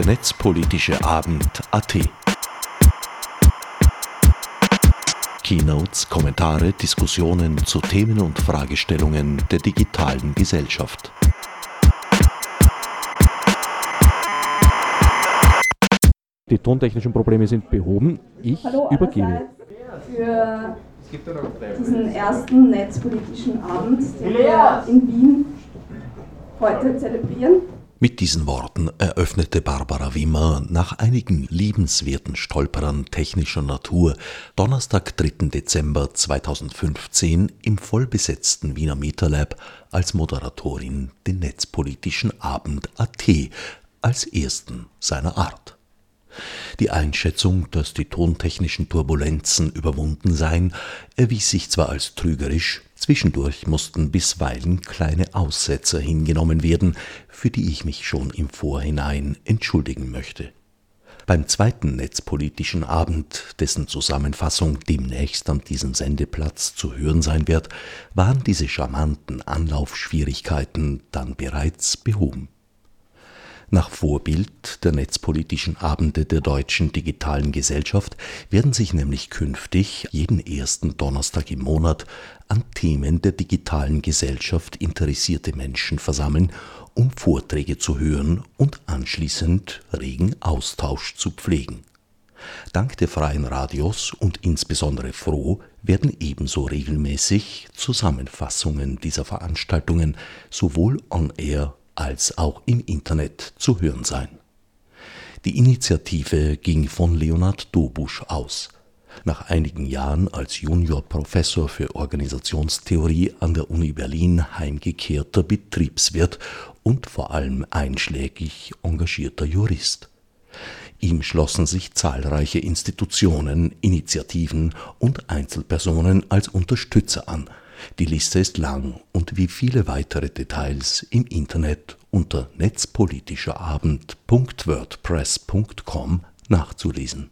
der netzpolitische Abend AT. Keynotes, Kommentare, Diskussionen zu Themen und Fragestellungen der digitalen Gesellschaft. Die tontechnischen Probleme sind behoben. Ich Hallo übergebe. Für diesen ersten netzpolitischen Abend, den wir in Wien heute zelebrieren. Mit diesen Worten eröffnete Barbara Wimmer nach einigen liebenswerten Stolperern technischer Natur Donnerstag, 3. Dezember 2015 im vollbesetzten Wiener MetaLab als Moderatorin den netzpolitischen Abend AT als ersten seiner Art. Die Einschätzung, dass die tontechnischen Turbulenzen überwunden seien, erwies sich zwar als trügerisch, zwischendurch mussten bisweilen kleine Aussetzer hingenommen werden, für die ich mich schon im Vorhinein entschuldigen möchte. Beim zweiten netzpolitischen Abend, dessen Zusammenfassung demnächst an diesem Sendeplatz zu hören sein wird, waren diese charmanten Anlaufschwierigkeiten dann bereits behoben. Nach Vorbild der netzpolitischen Abende der Deutschen Digitalen Gesellschaft werden sich nämlich künftig jeden ersten Donnerstag im Monat an Themen der digitalen Gesellschaft interessierte Menschen versammeln, um Vorträge zu hören und anschließend regen Austausch zu pflegen. Dank der freien Radios und insbesondere Froh werden ebenso regelmäßig Zusammenfassungen dieser Veranstaltungen sowohl on air als auch im Internet zu hören sein. Die Initiative ging von Leonhard Dobusch aus. Nach einigen Jahren als Juniorprofessor für Organisationstheorie an der Uni Berlin heimgekehrter Betriebswirt und vor allem einschlägig engagierter Jurist. Ihm schlossen sich zahlreiche Institutionen, Initiativen und Einzelpersonen als Unterstützer an, die Liste ist lang und wie viele weitere Details im Internet unter netzpolitischerabend.wordpress.com nachzulesen.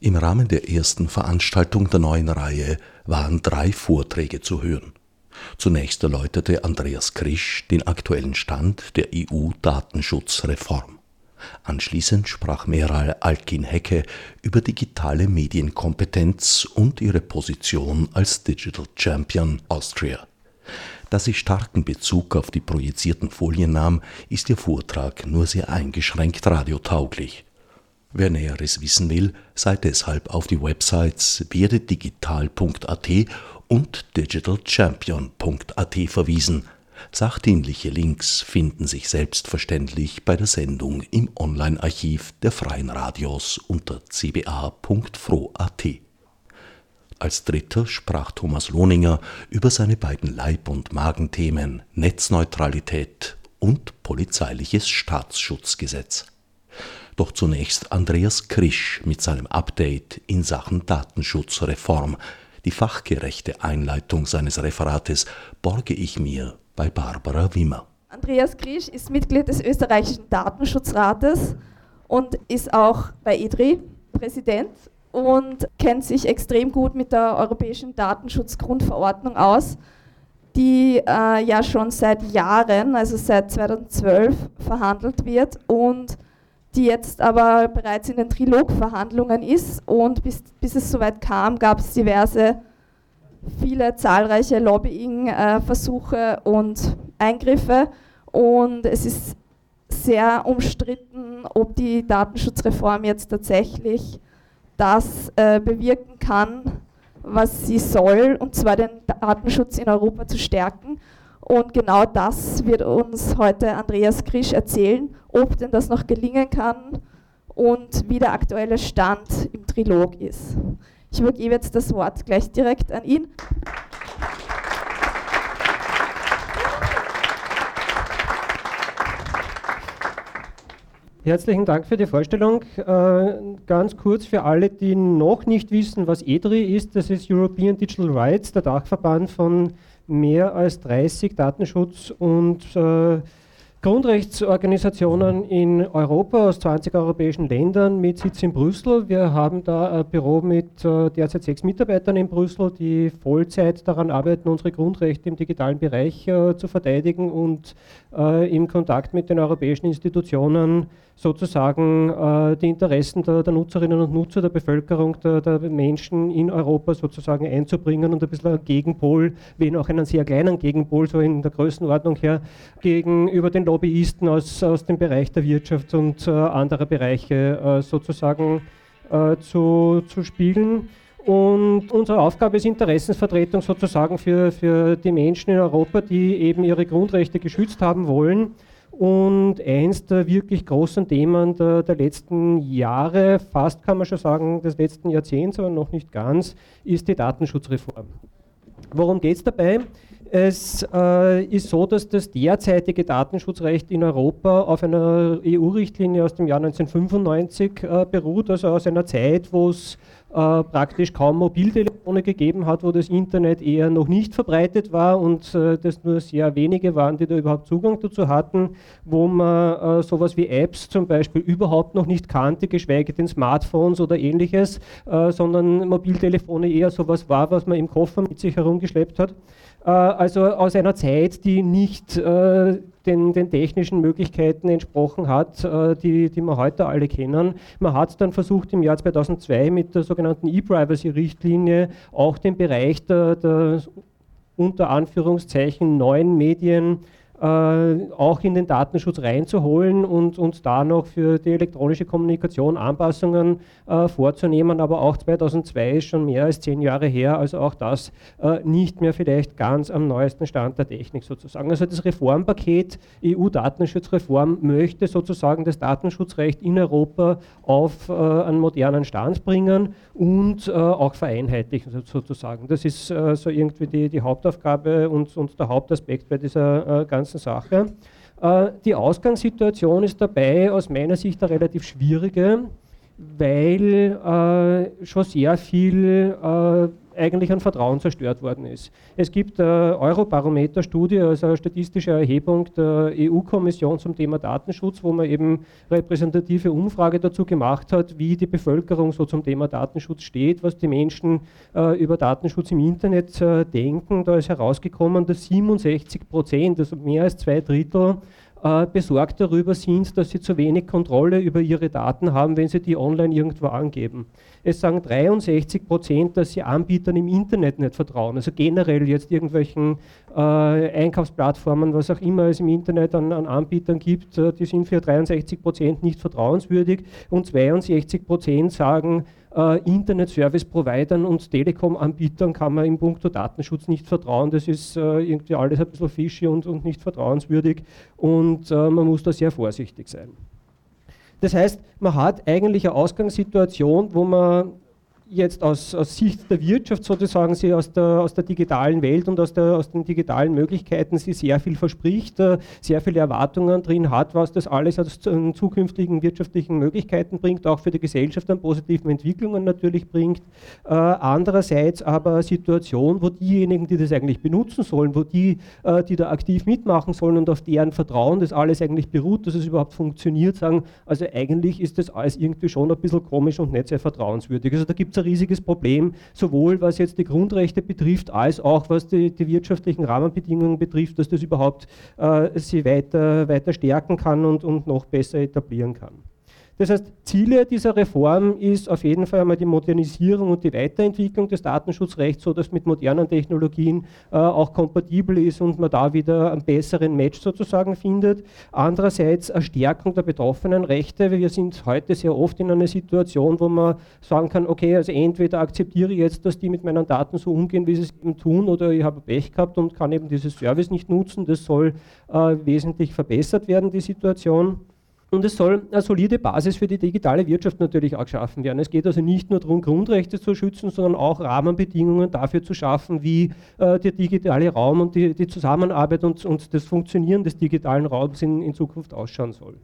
Im Rahmen der ersten Veranstaltung der neuen Reihe waren drei Vorträge zu hören. Zunächst erläuterte Andreas Krisch den aktuellen Stand der EU-Datenschutzreform. Anschließend sprach Meral Alkin-Hecke über digitale Medienkompetenz und ihre Position als Digital Champion Austria. Da sie starken Bezug auf die projizierten Folien nahm, ist ihr Vortrag nur sehr eingeschränkt radiotauglich. Wer Näheres wissen will, sei deshalb auf die Websites werdedigital.at und digitalchampion.at verwiesen, Sachdienliche Links finden sich selbstverständlich bei der Sendung im Online-Archiv der Freien Radios unter cba.fro.at. Als dritter sprach Thomas Lohninger über seine beiden Leib- und Magenthemen Netzneutralität und polizeiliches Staatsschutzgesetz. Doch zunächst Andreas Krisch mit seinem Update in Sachen Datenschutzreform. Die fachgerechte Einleitung seines Referates borge ich mir bei Barbara Wimmer. Andreas Krisch ist Mitglied des österreichischen Datenschutzrates und ist auch bei EDRI Präsident und kennt sich extrem gut mit der europäischen Datenschutzgrundverordnung aus, die äh, ja schon seit Jahren, also seit 2012, verhandelt wird und die jetzt aber bereits in den Trilogverhandlungen ist. Und bis, bis es soweit kam, gab es diverse viele zahlreiche Lobbying-Versuche und Eingriffe und es ist sehr umstritten, ob die Datenschutzreform jetzt tatsächlich das äh, bewirken kann, was sie soll, und zwar den Datenschutz in Europa zu stärken. Und genau das wird uns heute Andreas Krisch erzählen, ob denn das noch gelingen kann und wie der aktuelle Stand im Trilog ist. Ich übergebe jetzt das Wort gleich direkt an ihn. Herzlichen Dank für die Vorstellung. Äh, ganz kurz für alle, die noch nicht wissen, was EDRI ist, das ist European Digital Rights, der Dachverband von mehr als 30 Datenschutz- und äh, Grundrechtsorganisationen in Europa aus 20 europäischen Ländern mit Sitz in Brüssel. Wir haben da ein Büro mit äh, derzeit sechs Mitarbeitern in Brüssel, die Vollzeit daran arbeiten, unsere Grundrechte im digitalen Bereich äh, zu verteidigen und äh, im Kontakt mit den europäischen Institutionen sozusagen äh, die Interessen der, der, Nutzerinnen und Nutzer, der Bevölkerung, der, der, Menschen in Europa sozusagen einzubringen und ein bisschen ein Gegenpol, wenn auch einen sehr kleinen Gegenpol, so in der Größenordnung her, gegenüber den Lobbyisten aus, aus dem Bereich der Wirtschaft und äh, anderer Bereiche äh, sozusagen äh, zu, zu spielen. Und unsere Aufgabe ist Interessensvertretung sozusagen für, für die Menschen in Europa, die eben ihre Grundrechte geschützt haben wollen und eins der wirklich großen Themen der, der, letzten Jahre, fast kann man schon sagen, des letzten Jahrzehnts, aber noch nicht ganz, ist die Datenschutzreform. Worum geht es dabei? Es äh, ist so, dass das derzeitige Datenschutzrecht in Europa auf einer EU-Richtlinie aus dem Jahr 1995 äh, beruht, also aus einer Zeit, wo es praktisch kaum Mobiltelefone gegeben hat, wo das Internet eher noch nicht verbreitet war und äh, das nur sehr wenige waren, die da überhaupt Zugang dazu hatten, wo man äh, sowas wie Apps zum Beispiel überhaupt noch nicht kannte, geschweige denn Smartphones oder ähnliches, äh, sondern Mobiltelefone eher sowas war, was man im Koffer mit sich herumgeschleppt hat. Äh, also aus einer Zeit, die nicht äh, den, den, technischen Möglichkeiten entsprochen hat, äh, die, die wir heute alle kennen. Man hat dann versucht, im Jahr 2002 mit der sogenannten E-Privacy-Richtlinie auch den Bereich der, der unter Anführungszeichen neuen Medien auch in den Datenschutz reinzuholen und, und da noch für die elektronische Kommunikation Anpassungen äh, vorzunehmen. Aber auch 2002 ist schon mehr als zehn Jahre her, also auch das äh, nicht mehr vielleicht ganz am neuesten Stand der Technik sozusagen. Also das Reformpaket EU-Datenschutzreform möchte sozusagen das Datenschutzrecht in Europa auf äh, einen modernen Stand bringen und äh, auch vereinheitlichen sozusagen. Das ist äh, so irgendwie die, die Hauptaufgabe und, und der Hauptaspekt bei dieser ganzen ganzen Sache. Äh, die Ausgangssituation ist dabei aus meiner Sicht eine relativ schwierige, weil äh, schon sehr viel äh, eigentlich an Vertrauen zerstört worden ist. Es gibt eine Eurobarometer-Studie, also eine statistische Erhebung der EU-Kommission zum Thema Datenschutz, wo man eben repräsentative Umfrage dazu gemacht hat, wie die Bevölkerung so zum Thema Datenschutz steht, was die Menschen äh, über Datenschutz im Internet äh, denken. Da ist herausgekommen, dass 67 Prozent, also mehr als zwei Drittel, äh, besorgt darüber sind, dass sie zu wenig Kontrolle über ihre Daten haben, wenn sie die online irgendwo angeben. Es sagen 63 Prozent, dass sie Anbietern im Internet nicht vertrauen. Also generell jetzt irgendwelchen äh, Einkaufsplattformen, was auch immer es im Internet an, an Anbietern gibt, äh, die sind für 63 Prozent nicht vertrauenswürdig und 62 Prozent sagen, äh, Internet-Service-Providern und Telekom-Anbietern kann man im Punkto Datenschutz nicht vertrauen. Das ist äh, irgendwie alles ein bisschen fishy und, und nicht vertrauenswürdig und äh, man muss da sehr vorsichtig sein. Das heißt, man hat eigentlich eine Ausgangssituation, wo man jetzt aus, aus, Sicht der Wirtschaft sozusagen sie aus der, aus der digitalen Welt und aus, der, aus den digitalen Möglichkeiten sie sehr viel verspricht, äh, sehr viele Erwartungen drin hat, was das alles aus zukünftigen wirtschaftlichen Möglichkeiten bringt, auch für die Gesellschaft an positiven Entwicklungen natürlich bringt. Äh, andererseits aber Situation, wo diejenigen, die das eigentlich benutzen sollen, wo die, äh, die da aktiv mitmachen sollen und auf deren Vertrauen das alles eigentlich beruht, dass es überhaupt funktioniert, sagen, also eigentlich ist das alles irgendwie schon ein bisschen komisch und nicht sehr vertrauenswürdig. Also da gibt es riesiges Problem, sowohl was jetzt die Grundrechte betrifft, als auch was die, die wirtschaftlichen Rahmenbedingungen betrifft, dass das überhaupt äh, sie weiter, weiter stärken kann und, und noch besser etablieren kann. Das heißt, Ziele dieser Reform ist auf jeden Fall einmal die Modernisierung und die Weiterentwicklung des Datenschutzrechts, so dass mit modernen Technologien äh, auch kompatibel ist und man da wieder einen besseren Match sozusagen findet. Andererseits eine Stärkung der betroffenen Rechte. Wir sind heute sehr oft in einer Situation, wo man sagen kann, okay, also entweder akzeptiere ich jetzt, dass die mit meinen Daten so umgehen, wie sie es eben tun, oder ich habe Pech gehabt und kann eben dieses Service nicht nutzen. Das soll äh, wesentlich verbessert werden, die Situation. Und es soll eine solide Basis für die digitale Wirtschaft natürlich auch geschaffen werden. Es geht also nicht nur darum, Grundrechte zu schützen, sondern auch Rahmenbedingungen dafür zu schaffen, wie äh, der digitale Raum und die, die Zusammenarbeit und, und, das Funktionieren des digitalen Raums in, in Zukunft ausschauen soll.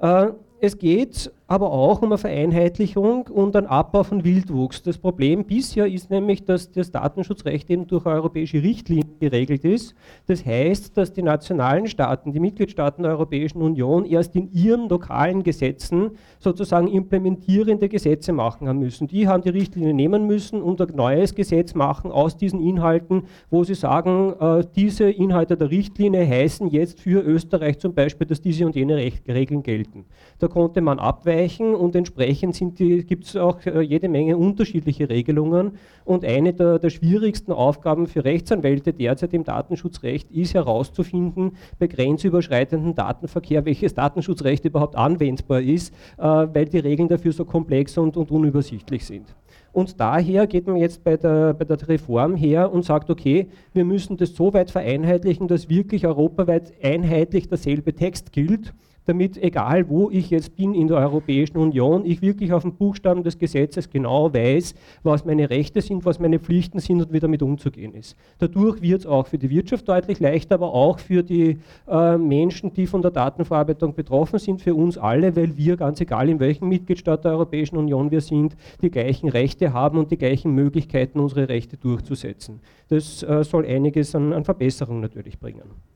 Äh, es geht aber auch um eine Vereinheitlichung und einen Abbau von Wildwuchs. Das Problem bisher ist nämlich, dass das Datenschutzrecht eben durch europäische Richtlinien geregelt ist. Das heißt, dass die nationalen Staaten, die Mitgliedstaaten der Europäischen Union erst in ihren lokalen Gesetzen sozusagen implementierende Gesetze machen haben müssen. Die haben die Richtlinie nehmen müssen und ein neues Gesetz machen aus diesen Inhalten, wo sie sagen, äh, diese Inhalte der Richtlinie heißen jetzt für Österreich zum Beispiel, dass diese und jene Regeln gelten. Da konnte man abweichen abweichen und entsprechend gibt es auch äh, jede Menge unterschiedliche Regelungen. Und eine der, der, schwierigsten Aufgaben für Rechtsanwälte derzeit im Datenschutzrecht ist herauszufinden, bei grenzüberschreitendem Datenverkehr, welches Datenschutzrecht überhaupt anwendbar ist, äh, weil die Regeln dafür so komplex und, und unübersichtlich sind. Und daher geht man jetzt bei der, bei der Reform her und sagt, okay, wir müssen das so weit vereinheitlichen, dass wirklich europaweit einheitlich derselbe Text gilt damit, egal wo ich jetzt bin in der Europäischen Union, ich wirklich auf den Buchstaben des Gesetzes genau weiß, was meine Rechte sind, was meine Pflichten sind und wie damit umzugehen ist. Dadurch wird es auch für die Wirtschaft deutlich leichter, aber auch für die äh, Menschen, die von der Datenverarbeitung betroffen sind, für uns alle, weil wir, ganz egal in welchem Mitgliedstaat der Europäischen Union wir sind, die gleichen Rechte haben und die gleichen Möglichkeiten, unsere Rechte durchzusetzen. Das äh, soll einiges an, an Verbesserung natürlich bringen.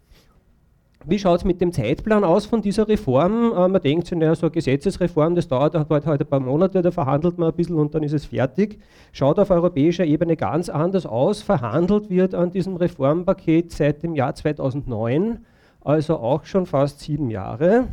Wie schaut es mit dem Zeitplan aus von dieser Reform? Äh, man denkt sich, naja, so eine Gesetzesreform, das dauert halt heute ein paar Monate, da verhandelt man ein bisschen und dann ist es fertig. Schaut auf europäischer Ebene ganz anders aus. Verhandelt wird an diesem Reformpaket seit dem Jahr 2009, also auch schon fast sieben Jahre.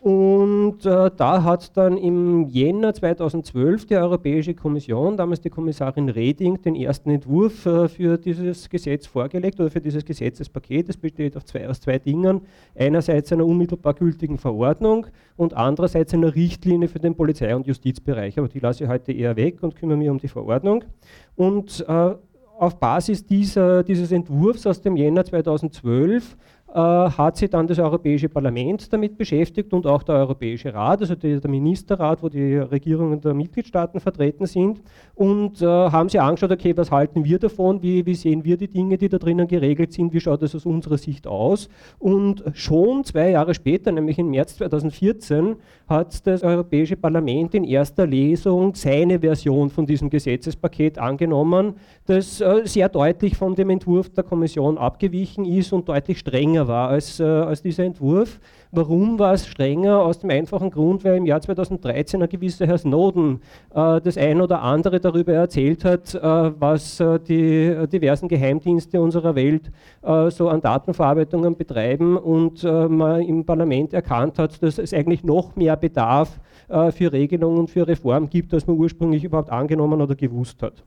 Und äh, da hat dann im Jänner 2012 die Europäische Kommission, damals die Kommissarin Reding, den ersten Entwurf äh, für dieses Gesetz vorgelegt oder für dieses Gesetzespaket. Das besteht zwei, aus zwei Dingen. Einerseits einer unmittelbar gültigen Verordnung und andererseits einer Richtlinie für den Polizei- und Justizbereich. Aber die lasse ich heute eher weg und kümmere mich um die Verordnung. Und äh, auf Basis dieser, dieses Entwurfs aus dem Jänner 2012 äh, hat sich dann das Europäische Parlament damit beschäftigt und auch der Europäische Rat, also die, der Ministerrat, wo die Regierungen der Mitgliedstaaten vertreten sind. Und äh, haben sich angeschaut, okay, was halten wir davon, wie, wie, sehen wir die Dinge, die da drinnen geregelt sind, wie schaut das aus unserer Sicht aus? Und schon zwei Jahre später, nämlich im März 2014, hat das Europäische Parlament in erster Lesung seine Version von diesem Gesetzespaket angenommen, das äh, sehr deutlich von dem Entwurf der Kommission abgewichen ist und deutlich strenger strenger war als, äh, als dieser Entwurf. Warum war es strenger? Aus dem einfachen Grund, weil im Jahr 2013 ein gewisser Herr Snowden äh, das ein oder andere darüber erzählt hat, äh, was äh, die diversen Geheimdienste unserer Welt äh, so an Datenverarbeitungen betreiben und äh, man im Parlament erkannt hat, dass es eigentlich noch mehr Bedarf für Regelungen und für Reform gibt, als man ursprünglich überhaupt angenommen oder gewusst hat.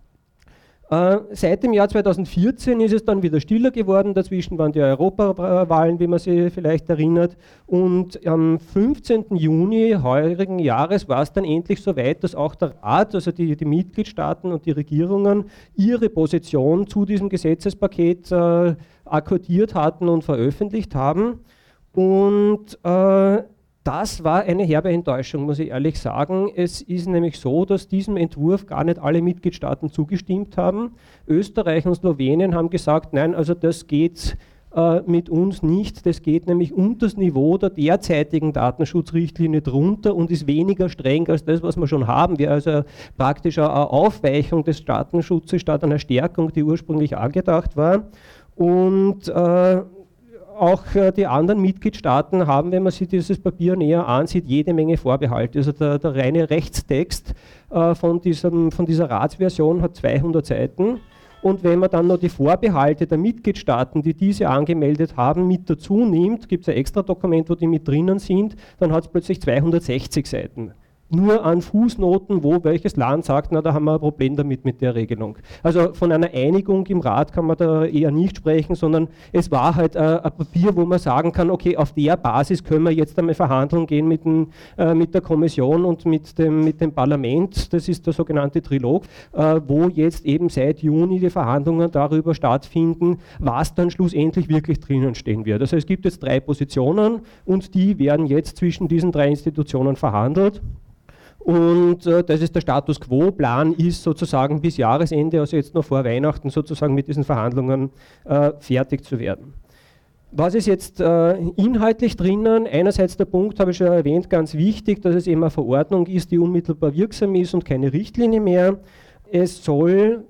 Äh, seit dem Jahr 2014 ist es dann wieder stiller geworden. Dazwischen waren die Europawahlen, wie man sich vielleicht erinnert. Und am 15. Juni heurigen Jahres war es dann endlich soweit, dass auch der Rat, also die, die Mitgliedstaaten und die Regierungen, ihre Position zu diesem Gesetzespaket äh, akkordiert hatten und veröffentlicht haben. Und äh, das war eine herbe Enttäuschung, muss ich ehrlich sagen. Es ist nämlich so, dass diesem Entwurf gar nicht alle Mitgliedstaaten zugestimmt haben. Österreich und Slowenien haben gesagt, nein, also das geht äh, mit uns nicht. Das geht nämlich unter das Niveau der derzeitigen Datenschutzrichtlinie drunter und ist weniger streng als das, was wir schon haben. Wir also praktisch eine Aufweichung des Datenschutzes statt einer Stärkung, die ursprünglich angedacht war. Und äh, auch äh, die anderen Mitgliedstaaten haben, wenn man sich dieses Papier näher ansieht, jede Menge Vorbehalte. Also der, der reine Rechtstext äh, von, diesem, von dieser Ratsversion hat 200 Seiten. Und wenn man dann noch die Vorbehalte der Mitgliedstaaten, die diese angemeldet haben, mit dazu nimmt, gibt es ein extra Dokument, wo die mit drinnen sind, dann hat es plötzlich 260 Seiten nur an Fußnoten, wo welches Land sagt, na, da haben wir ein Problem damit mit der Regelung. Also von einer Einigung im Rat kann man da eher nicht sprechen, sondern es war halt äh, ein Papier, wo man sagen kann, okay, auf der Basis können wir jetzt einmal Verhandlungen gehen mit, den, äh, mit der Kommission und mit dem, mit dem Parlament, das ist der sogenannte Trilog, äh, wo jetzt eben seit Juni die Verhandlungen darüber stattfinden, was dann schlussendlich wirklich drinnen stehen wird. Also es gibt jetzt drei Positionen und die werden jetzt zwischen diesen drei Institutionen verhandelt. Und äh, das ist der Status quo. Plan ist sozusagen bis Jahresende, also jetzt noch vor Weihnachten, sozusagen mit diesen Verhandlungen äh, fertig zu werden. Was ist jetzt äh, inhaltlich drinnen? Einerseits der Punkt, habe ich schon erwähnt, ganz wichtig, dass es eben eine Verordnung ist, die unmittelbar wirksam ist und keine Richtlinie mehr. Es soll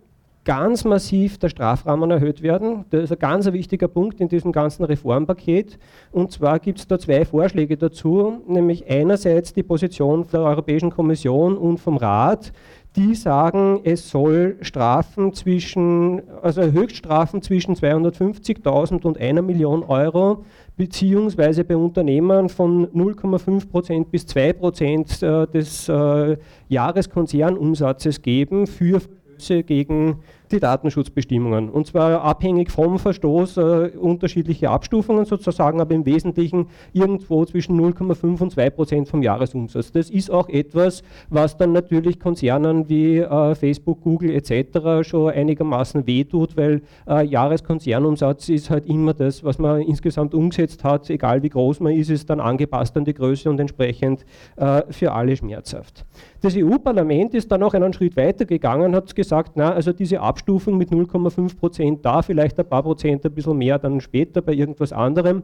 ganz massiv der Strafrahmen erhöht werden. Das ist ein ganz wichtiger Punkt in diesem ganzen Reformpaket. Und zwar gibt es da zwei Vorschläge dazu, nämlich einerseits die Position der Europäischen Kommission und vom Rat, die sagen, es soll Strafen zwischen, also Höchststrafen zwischen 250.000 und einer Million Euro, beziehungsweise bei Unternehmern von 0,5% bis 2% äh, des äh, Jahreskonzernumsatzes geben für Verstöße gegen die Datenschutzbestimmungen. Und zwar abhängig vom Verstoß äh, unterschiedliche Abstufungen sozusagen, aber im Wesentlichen irgendwo zwischen 0,5 und 2 Prozent vom Jahresumsatz. Das ist auch etwas, was dann natürlich Konzernen wie äh, Facebook, Google etc. schon einigermaßen wehtut, weil äh, Jahreskonzernumsatz ist halt immer das, was man insgesamt umgesetzt hat, egal wie groß man ist, ist dann angepasst an die Größe und entsprechend äh, für alle schmerzhaft. Das EU-Parlament ist dann auch einen Schritt weiter gegangen, hat gesagt, na, also diese Abstufung mit 0,5 Prozent da, vielleicht ein paar Prozent ein bisschen mehr dann später bei irgendwas anderem,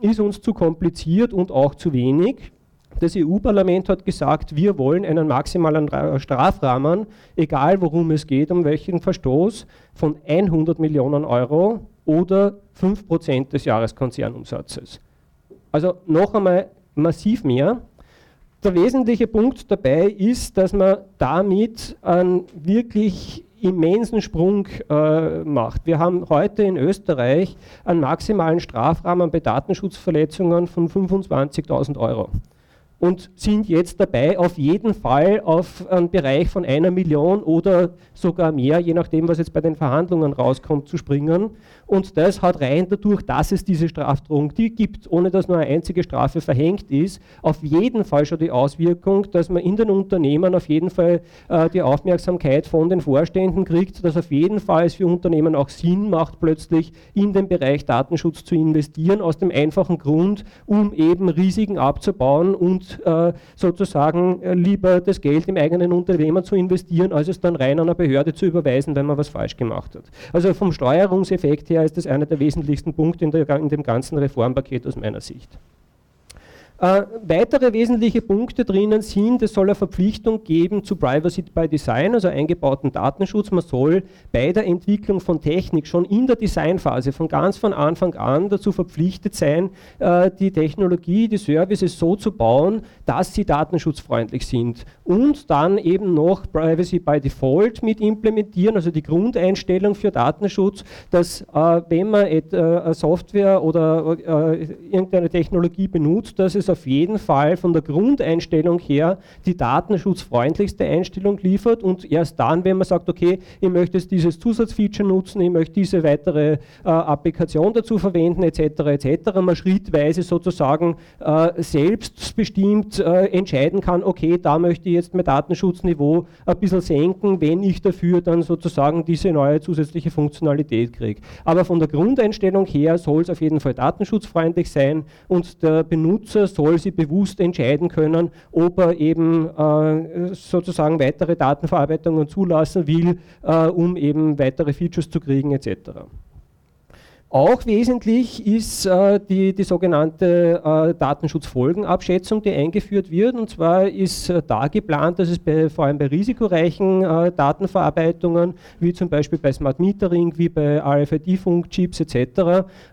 ist uns zu kompliziert und auch zu wenig. Das EU-Parlament hat gesagt, wir wollen einen maximalen Strafrahmen, egal worum es geht, um welchen Verstoß, von 100 Millionen Euro oder 5 Prozent des Jahreskonzernumsatzes. Also noch einmal massiv mehr. Der wesentliche Punkt dabei ist, dass man damit einen wirklich immensen Sprung äh, macht. Wir haben heute in Österreich einen maximalen Strafrahmen bei Datenschutzverletzungen von 25.000 Euro und sind jetzt dabei, auf jeden Fall auf einen Bereich von einer Million oder sogar mehr, je nachdem, was jetzt bei den Verhandlungen rauskommt, zu springen. Und das hat rein dadurch, dass es diese Strafdrohung die gibt, ohne dass nur eine einzige Strafe verhängt ist, auf jeden Fall schon die Auswirkung, dass man in den Unternehmen auf jeden Fall äh, die Aufmerksamkeit von den Vorständen kriegt, dass auf jeden Fall es für Unternehmen auch Sinn macht, plötzlich in den Bereich Datenschutz zu investieren, aus dem einfachen Grund, um eben Risiken abzubauen und äh, sozusagen äh, lieber das Geld im eigenen Unternehmen zu investieren, als es dann rein an eine Behörde zu überweisen, wenn man was falsch gemacht hat. Also vom Steuerungseffekt her ist das einer der wesentlichsten Punkte in, dem ganzen Reformpaket aus meiner Sicht. Äh, weitere wesentliche Punkte drinnen sind, es soll eine Verpflichtung geben zu Privacy by Design, also eingebauten Datenschutz. Man soll bei der Entwicklung von Technik schon in der Designphase von ganz von Anfang an dazu verpflichtet sein, äh, die Technologie, die Services so zu bauen, dass sie datenschutzfreundlich sind. Und dann eben noch Privacy by Default mit implementieren, also die Grundeinstellung für Datenschutz, dass äh, wenn man äh, Software oder äh, irgendeine Technologie benutzt, dass es auf jeden Fall von der Grundeinstellung her die datenschutzfreundlichste Einstellung liefert und erst dann, wenn man sagt, okay, ich möchte jetzt dieses Zusatzfeature nutzen, ich möchte diese weitere äh, Applikation dazu verwenden, etc., etc., man schrittweise sozusagen äh, selbstbestimmt äh, entscheiden kann, okay, da möchte ich jetzt mein Datenschutzniveau ein bisschen senken, wenn ich dafür dann sozusagen diese neue zusätzliche Funktionalität kriege. Aber von der Grundeinstellung her soll es auf jeden Fall datenschutzfreundlich sein und der Benutzer soll soll sie bewusst entscheiden können, ob er eben äh, sozusagen weitere Datenverarbeitungen zulassen will, äh, um eben weitere Features zu kriegen etc. Auch wesentlich ist äh, die, die sogenannte äh, Datenschutzfolgenabschätzung, die eingeführt wird. Und zwar ist äh, da geplant, dass es bei, vor allem bei risikoreichen äh, Datenverarbeitungen, wie zum Beispiel bei Smart Metering, wie bei RFID-Funkchips etc.,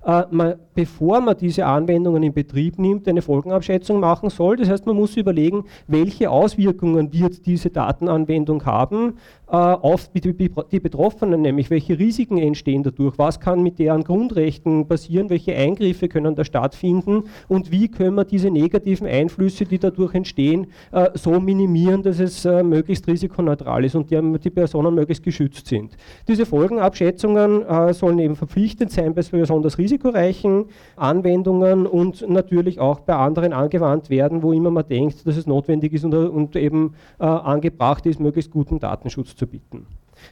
äh, man, bevor man diese Anwendungen in Betrieb nimmt, eine Folgenabschätzung machen soll. Das heißt, man muss überlegen, welche Auswirkungen wird diese Datenanwendung haben äh, auf die, die Betroffenen, nämlich welche Risiken entstehen dadurch, was kann mit deren Grundrechten passieren, welche Eingriffe können da stattfinden und wie können wir diese negativen Einflüsse, die dadurch entstehen, äh, so minimieren, dass es äh, möglichst risikoneutral ist und die, die, Personen möglichst geschützt sind. Diese Folgenabschätzungen sollen eben verpflichtend sein bei besonders risikoreichen Anwendungen und natürlich auch bei anderen angewandt werden, wo immer man denkt, dass es notwendig ist und, und eben angebracht ist, möglichst guten Datenschutz zu bieten.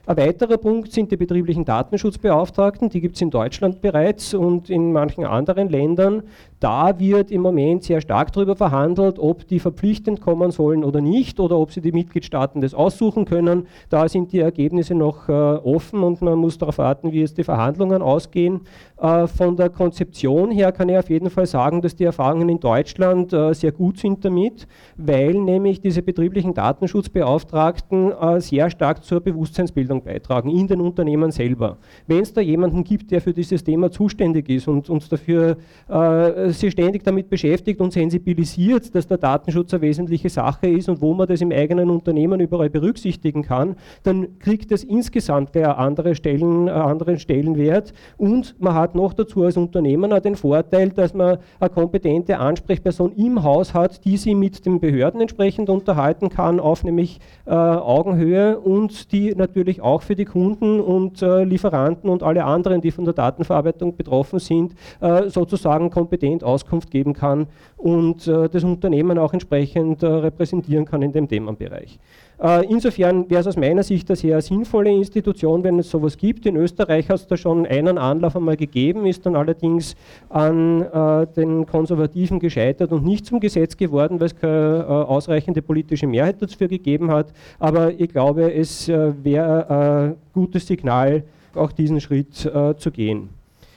Ein weiterer Punkt sind die betrieblichen Datenschutzbeauftragten, die gibt es in Deutschland bereits und in manchen anderen Ländern. Da wird im Moment sehr stark darüber verhandelt, ob die verpflichtend kommen sollen oder nicht oder ob sie die Mitgliedstaaten das aussuchen können. Da sind die Ergebnisse noch äh, offen und man muss darauf warten, wie es die Verhandlungen ausgehen. Äh, von der Konzeption her kann ich auf jeden Fall sagen, dass die Erfahrungen in Deutschland äh, sehr gut sind damit, weil nämlich diese betrieblichen Datenschutzbeauftragten äh, sehr stark zur Bewusstseinsbildung beitragen in den Unternehmen selber. Wenn es da jemanden gibt, der für dieses Thema zuständig ist und uns dafür äh, sich ständig damit beschäftigt und sensibilisiert, dass der Datenschutz eine wesentliche Sache ist und wo man das im eigenen Unternehmen überall berücksichtigen kann, dann kriegt das insgesamt der andere Stellen, äh, anderen Stellenwert. Und man hat noch dazu als Unternehmer den Vorteil, dass man eine kompetente Ansprechperson im Haus hat, die sie mit den Behörden entsprechend unterhalten kann, auf nämlich äh, Augenhöhe und die natürlich auch für die Kunden und äh, Lieferanten und alle anderen, die von der Datenverarbeitung betroffen sind, äh, sozusagen kompetent Auskunft geben kann und äh, das Unternehmen auch entsprechend äh, repräsentieren kann in dem Themenbereich. Äh, insofern wäre es aus meiner Sicht eine sehr sinnvolle Institution, wenn es sowas gibt. In Österreich hat es da schon einen Anlauf einmal gegeben, ist dann allerdings an äh, den Konservativen gescheitert und nicht zum Gesetz geworden, weil es keine äh, ausreichende politische Mehrheit dafür gegeben hat. Aber ich glaube, es äh, wäre ein gutes Signal, auch diesen Schritt zu gehen.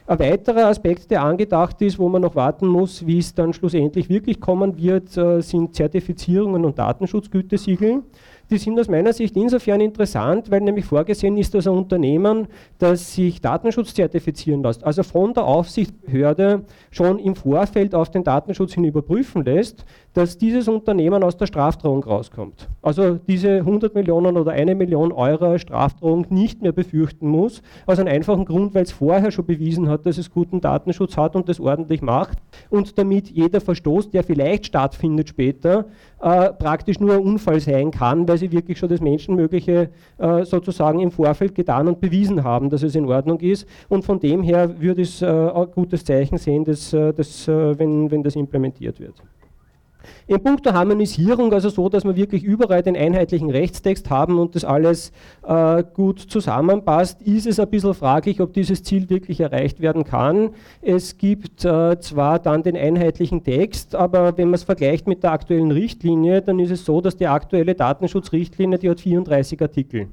Ein weiterer Aspekt, der angedacht ist, wo man noch warten muss, wie es dann schlussendlich wirklich kommen wird, äh, sind Zertifizierungen und Datenschutzgütesiegel. Die sind aus meiner Sicht insofern interessant, weil nämlich vorgesehen ist, dass ein Unternehmen, das sich Datenschutz zertifizieren lässt, also von der Aufsichtsbehörde schon im Vorfeld auf den Datenschutz hin überprüfen lässt, dass dieses Unternehmen aus der Strafdrohung rauskommt. Also diese 100 Millionen oder eine Million Euro Strafdrohung nicht mehr befürchten muss, aus einem einfachen Grund, weil es vorher schon bewiesen hat, dass es guten Datenschutz hat und das ordentlich macht und damit jeder Verstoß, der vielleicht stattfindet später, äh, praktisch nur ein Unfall sein kann, weil sie wirklich schon das Menschenmögliche äh, sozusagen im Vorfeld getan und bewiesen haben, dass es in Ordnung ist. Und von dem her würde ich es äh, ein gutes Zeichen sehen, dass, äh, dass, äh, wenn, wenn das implementiert wird. In puncto Harmonisierung, also so, dass wir wirklich überall den einheitlichen Rechtstext haben und das alles äh, gut zusammenpasst, ist es ein bisschen fraglich, ob dieses Ziel wirklich erreicht werden kann. Es gibt äh, zwar dann den einheitlichen Text, aber wenn man es vergleicht mit der aktuellen Richtlinie, dann ist es so, dass die aktuelle Datenschutzrichtlinie, die hat 34 Artikel.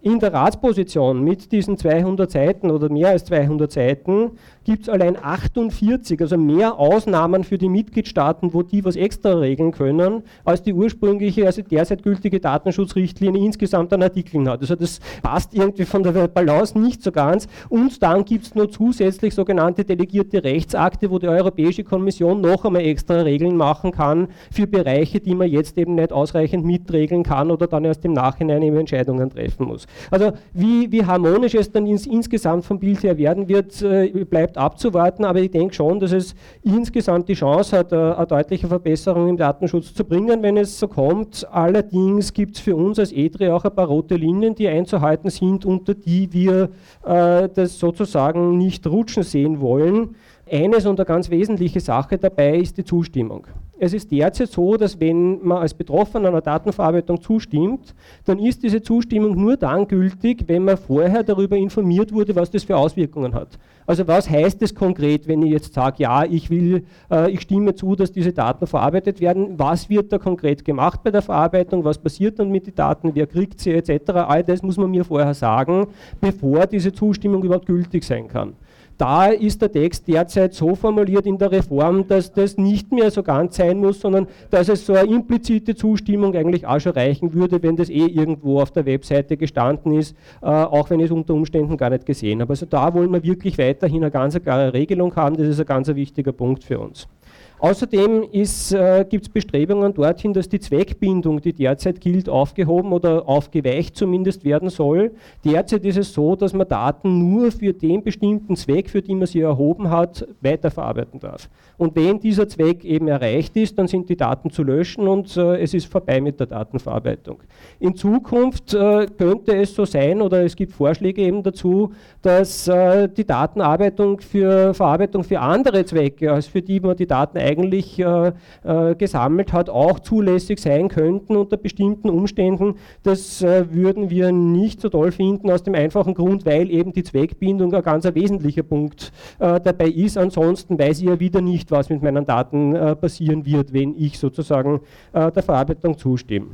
In der Ratsposition mit diesen 200 Seiten oder mehr als 200 Seiten gibt es allein 48, also mehr Ausnahmen für die Mitgliedstaaten, wo die was extra regeln können, als die ursprüngliche, also derzeit gültige Datenschutzrichtlinie insgesamt an Artikeln hat. Also das passt irgendwie von der Balance nicht so ganz. Und dann gibt es nur zusätzlich sogenannte delegierte Rechtsakte, wo die Europäische Kommission noch einmal extra Regeln machen kann für Bereiche, die man jetzt eben nicht ausreichend mitregeln kann oder dann erst im Nachhinein eben Entscheidungen treffen muss. Also wie, wie harmonisch es dann ins, insgesamt vom Bild her werden wird, äh, bleibt abzuwarten, aber ich denke schon, dass es insgesamt die Chance hat, eine, äh, eine deutliche Verbesserung im Datenschutz zu bringen, wenn es so kommt. Allerdings gibt es für uns als EDRE auch ein paar rote Linien, die einzuhalten sind, unter die wir äh, das sozusagen nicht rutschen sehen wollen. Eines und eine ganz wesentliche Sache dabei ist die Zustimmung. Es ist derzeit so, dass wenn man als Betroffener einer Datenverarbeitung zustimmt, dann ist diese Zustimmung nur dann gültig, wenn man vorher darüber informiert wurde, was das für Auswirkungen hat. Also was heißt es konkret, wenn ich jetzt sage, ja, ich will, äh, ich stimme zu, dass diese Daten verarbeitet werden, was wird da konkret gemacht bei der Verarbeitung, was passiert dann mit den Daten, wer kriegt sie etc. All das muss man mir vorher sagen, bevor diese Zustimmung überhaupt gültig sein kann. Da ist der Text derzeit so formuliert in der Reform, dass das nicht mehr so ganz sein muss, sondern dass es so eine implizite Zustimmung eigentlich auch schon reichen würde, wenn das eh irgendwo auf der Webseite gestanden ist, äh, auch wenn ich es unter Umständen gar nicht gesehen habe. Also da wollen wir wirklich weiterhin eine ganz klare Regelung haben, das ist ein ganz wichtiger Punkt für uns. Außerdem äh, gibt es Bestrebungen dorthin, dass die Zweckbindung, die derzeit gilt, aufgehoben oder aufgeweicht zumindest werden soll. Derzeit ist es so, dass man Daten nur für den bestimmten Zweck, für den man sie erhoben hat, weiterverarbeiten darf. Und wenn dieser Zweck eben erreicht ist, dann sind die Daten zu löschen und äh, es ist vorbei mit der Datenverarbeitung. In Zukunft äh, könnte es so sein, oder es gibt Vorschläge eben dazu, dass äh, die Datenarbeitung für Verarbeitung für andere Zwecke, als für die man die Daten eigentlich äh, äh, gesammelt hat, auch zulässig sein könnten unter bestimmten Umständen. Das äh, würden wir nicht so toll finden, aus dem einfachen Grund, weil eben die Zweckbindung ein ganz wesentlicher Punkt äh, dabei ist. Ansonsten weiß ich ja wieder nicht, was mit meinen Daten äh, passieren wird, wenn ich sozusagen der Verarbeitung zustimme.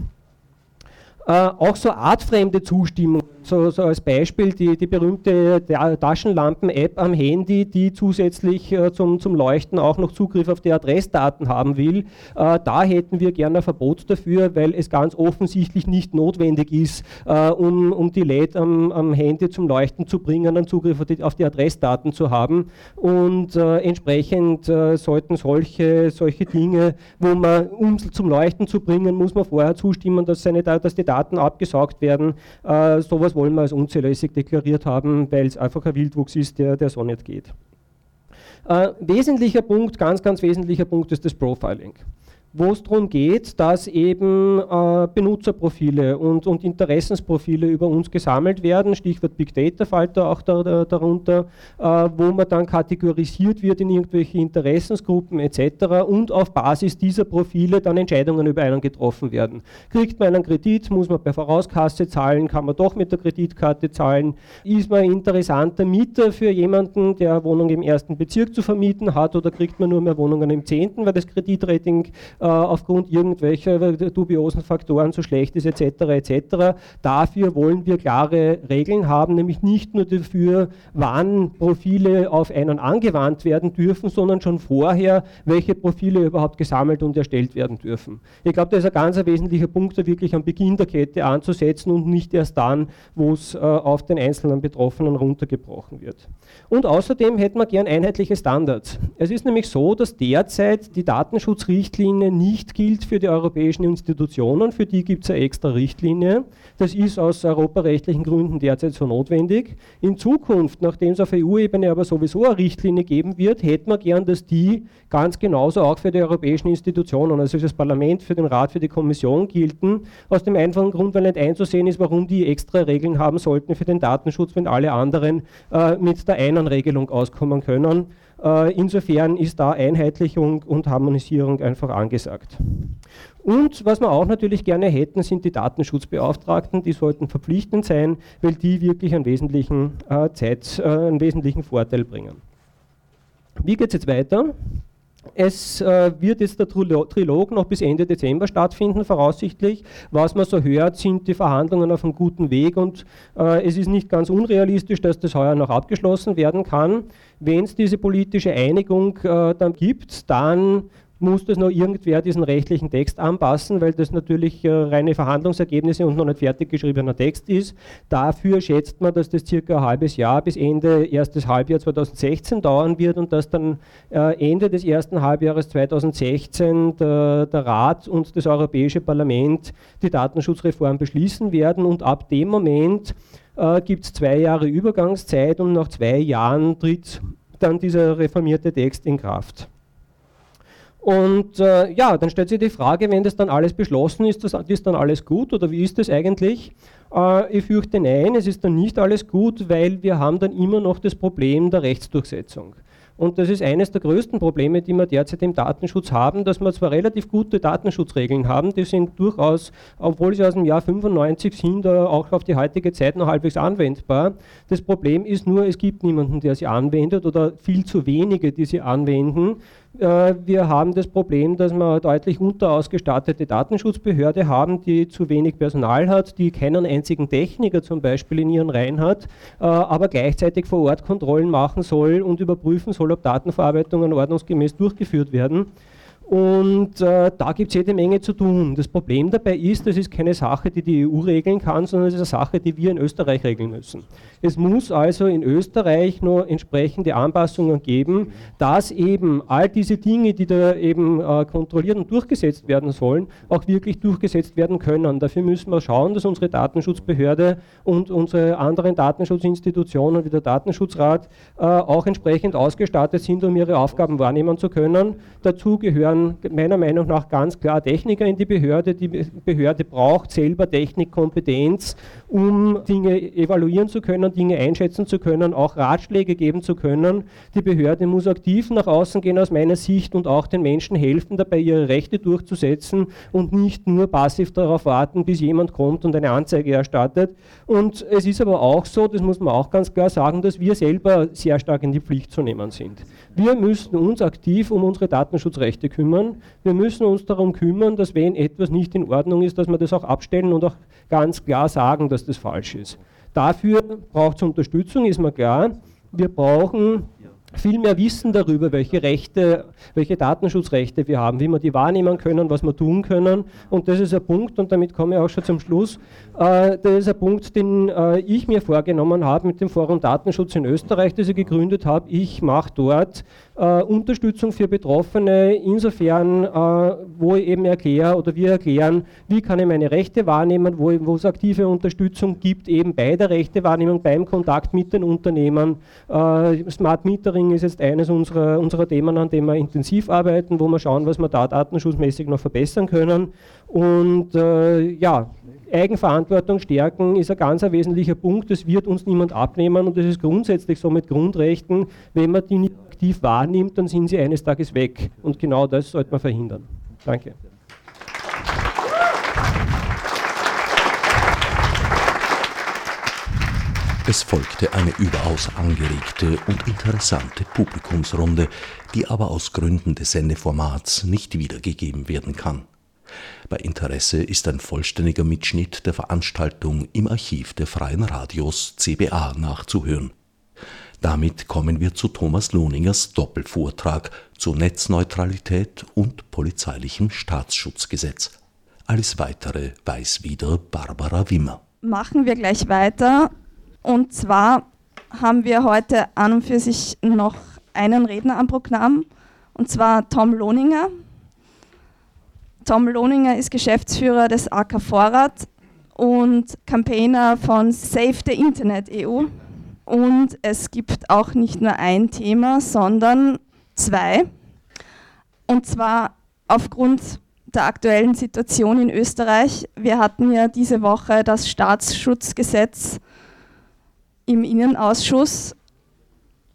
Auch so artfremde Zustimmung, so, so, als Beispiel die, die berühmte Taschenlampen-App am Handy, die zusätzlich äh, zum, zum Leuchten auch noch Zugriff auf die Adressdaten haben will. Äh, da hätten wir gerne ein Verbot dafür, weil es ganz offensichtlich nicht notwendig ist, äh, um, um die LED am, am, Handy zum Leuchten zu bringen, einen Zugriff auf die, auf die Adressdaten zu haben. Und äh, entsprechend äh, sollten solche, solche Dinge, wo man, um zum Leuchten zu bringen, muss man vorher zustimmen, dass, seine, dass die Daten abgesaugt werden. Äh, wollen wir als unzulässig deklariert haben, weil es einfach ein Wildwuchs ist, der, der so nicht geht. Äh, wesentlicher Punkt, ganz, ganz wesentlicher Punkt ist das Profiling wo es darum geht, dass eben äh, Benutzerprofile und, und, Interessensprofile über uns gesammelt werden, Stichwort Big Data fällt da auch da, da, darunter, äh, wo man dann kategorisiert wird in irgendwelche Interessensgruppen etc. und auf Basis dieser Profile dann Entscheidungen über einen getroffen werden. Kriegt man einen Kredit, muss man per Vorauskasse zahlen, kann man doch mit der Kreditkarte zahlen, ist man interessanter Mieter für jemanden, der Wohnung im ersten Bezirk zu vermieten hat oder kriegt man nur mehr Wohnungen im zehnten, weil das Kreditrating äh, aufgrund irgendwelcher dubiosen Faktoren so schlecht ist etc. etc. Dafür wollen wir klare Regeln haben, nämlich nicht nur dafür, wann Profile auf einen angewandt werden dürfen, sondern schon vorher, welche Profile überhaupt gesammelt und erstellt werden dürfen. Ich glaube, das ist ein ganz wesentlicher Punkt, da wirklich am Beginn der Kette anzusetzen und nicht erst dann, wo es äh, auf den einzelnen Betroffenen runtergebrochen wird. Und außerdem hätten wir gern einheitliche Standards. Es ist nämlich so, dass derzeit die Datenschutzrichtlinie nicht gilt für die europäischen Institutionen. Für die gibt es eine extra Richtlinie. Das ist aus europarechtlichen Gründen derzeit so notwendig. In Zukunft, nachdem es auf EU-Ebene aber sowieso eine Richtlinie geben wird, hätten wir gern, dass die ganz genauso auch für die europäischen Institutionen, also für das Parlament, für den Rat, für die Kommission gelten. Aus dem einfachen Grund, weil nicht einzusehen ist, warum die extra Regeln haben sollten für den Datenschutz, wenn alle anderen äh, mit der einen Regelung auskommen können. Äh, insofern ist da Einheitlichung und Harmonisierung einfach angesagt. Und was wir auch natürlich gerne hätten, sind die Datenschutzbeauftragten, die sollten verpflichtend sein, weil die wirklich einen wesentlichen, äh, Zeit, äh, einen wesentlichen Vorteil bringen. Wie geht es jetzt weiter? Es äh, wird jetzt der Trilog noch bis Ende Dezember stattfinden, voraussichtlich. Was man so hört, sind die Verhandlungen auf einem guten Weg und äh, es ist nicht ganz unrealistisch, dass das heuer noch abgeschlossen werden kann. Wenn es diese politische Einigung äh, dann gibt, dann muss das noch irgendwer diesen rechtlichen Text anpassen, weil das natürlich äh, reine Verhandlungsergebnisse und noch nicht fertig geschriebener Text ist. Dafür schätzt man, dass das circa ein halbes Jahr bis Ende erstes Halbjahr 2016 dauern wird und dass dann äh, Ende des ersten Halbjahres 2016 der, der Rat und das Europäische Parlament die Datenschutzreform beschließen werden und ab dem Moment äh, gibt es zwei Jahre Übergangszeit und nach zwei Jahren tritt dann dieser reformierte Text in Kraft. Und äh, ja, dann stellt sich die Frage, wenn das dann alles beschlossen ist, das, ist dann alles gut oder wie ist das eigentlich? Äh, ich fürchte nein, es ist dann nicht alles gut, weil wir haben dann immer noch das Problem der Rechtsdurchsetzung. Und das ist eines der größten Probleme, die wir derzeit im Datenschutz haben, dass wir zwar relativ gute Datenschutzregeln haben, die sind durchaus, obwohl sie aus dem Jahr 95 sind, auch auf die heutige Zeit noch halbwegs anwendbar. Das Problem ist nur, es gibt niemanden, der sie anwendet oder viel zu wenige, die sie anwenden. Äh, wir haben das Problem, dass wir eine deutlich unterausgestattete Datenschutzbehörde haben, die zu wenig Personal hat, die keinen einzigen Techniker zum Beispiel in ihren Reihen hat, äh, aber gleichzeitig vor Ort Kontrollen machen soll und überprüfen soll, ob Datenverarbeitungen ordnungsgemäß durchgeführt werden. Und äh, da gibt es jede Menge zu tun. Das Problem dabei ist, das ist keine Sache, die die EU regeln kann, sondern es ist eine Sache, die wir in Österreich regeln müssen. Es muss also in Österreich nur entsprechende Anpassungen geben, dass eben all diese Dinge, die da eben äh, kontrolliert und durchgesetzt werden sollen, auch wirklich durchgesetzt werden können. Dafür müssen wir schauen, dass unsere Datenschutzbehörde und unsere anderen Datenschutzinstitutionen wie der Datenschutzrat äh, auch entsprechend ausgestattet sind, um ihre Aufgaben wahrnehmen zu können. Dazu gehören gehören meiner Meinung nach ganz klar Techniker in die Behörde. Die Behörde braucht selber Technikkompetenz, um Dinge evaluieren zu können, Dinge einschätzen zu können, auch Ratschläge geben zu können. Die Behörde muss aktiv nach außen gehen aus meiner Sicht und auch den Menschen helfen, dabei ihre Rechte durchzusetzen und nicht nur passiv darauf warten, bis jemand kommt und eine Anzeige erstattet. Und es ist aber auch so, das muss man auch ganz klar sagen, dass wir selber sehr stark in die Pflicht zu nehmen sind. Wir müssen uns aktiv um unsere Datenschutzrechte kümmern. Wir müssen uns darum kümmern, dass wenn etwas nicht in Ordnung ist, dass wir das auch abstellen und auch ganz klar sagen, dass das falsch ist. Dafür braucht es Unterstützung, ist mir klar. Wir brauchen viel mehr Wissen darüber, welche Rechte, welche Datenschutzrechte wir haben, wie wir die wahrnehmen können, was wir tun können. Und das ist ein Punkt, und damit komme ich auch schon zum Schluss, äh, das ist ein Punkt, den äh, ich mir vorgenommen habe mit dem Forum Datenschutz in Österreich, das ich gegründet habe. Ich mache dort äh, Unterstützung für Betroffene, insofern, äh, wo ich eben erkläre oder wir erklären, wie kann ich meine Rechte wahrnehmen, wo, es aktive Unterstützung gibt, eben bei der Rechtewahrnehmung, beim Kontakt mit den Unternehmen. Äh, Smart Metering ist jetzt eines unserer, unserer Themen, an dem wir intensiv arbeiten, wo wir schauen, was wir da datenschutzmäßig noch verbessern können. Und äh, ja, Eigenverantwortung stärken ist ein ganz wesentlicher Punkt. Das wird uns niemand abnehmen und das ist grundsätzlich so mit Grundrechten. Wenn man die nicht aktiv wahrnimmt, dann sind sie eines Tages weg. Und genau das sollte man verhindern. Danke. Es folgte eine überaus angeregte und interessante Publikumsrunde, die aber aus Gründen des Sendeformats nicht wiedergegeben werden kann. Bei Interesse ist ein vollständiger Mitschnitt der Veranstaltung im Archiv der Freien Radios CBA nachzuhören. Damit kommen wir zu Thomas Lohningers Doppelvortrag zu Netzneutralität und polizeilichem Staatsschutzgesetz. Alles weitere weiß wieder Barbara Wimmer. Machen wir gleich weiter. Und zwar haben wir heute an und für sich noch einen Redner am Programm, und zwar Tom Lohninger. Tom Lohninger ist Geschäftsführer des AK Vorrat und Campaigner von Save the Internet EU. Und es gibt auch nicht nur ein Thema, sondern zwei. Und zwar aufgrund der aktuellen Situation in Österreich. Wir hatten ja diese Woche das Staatsschutzgesetz im Innenausschuss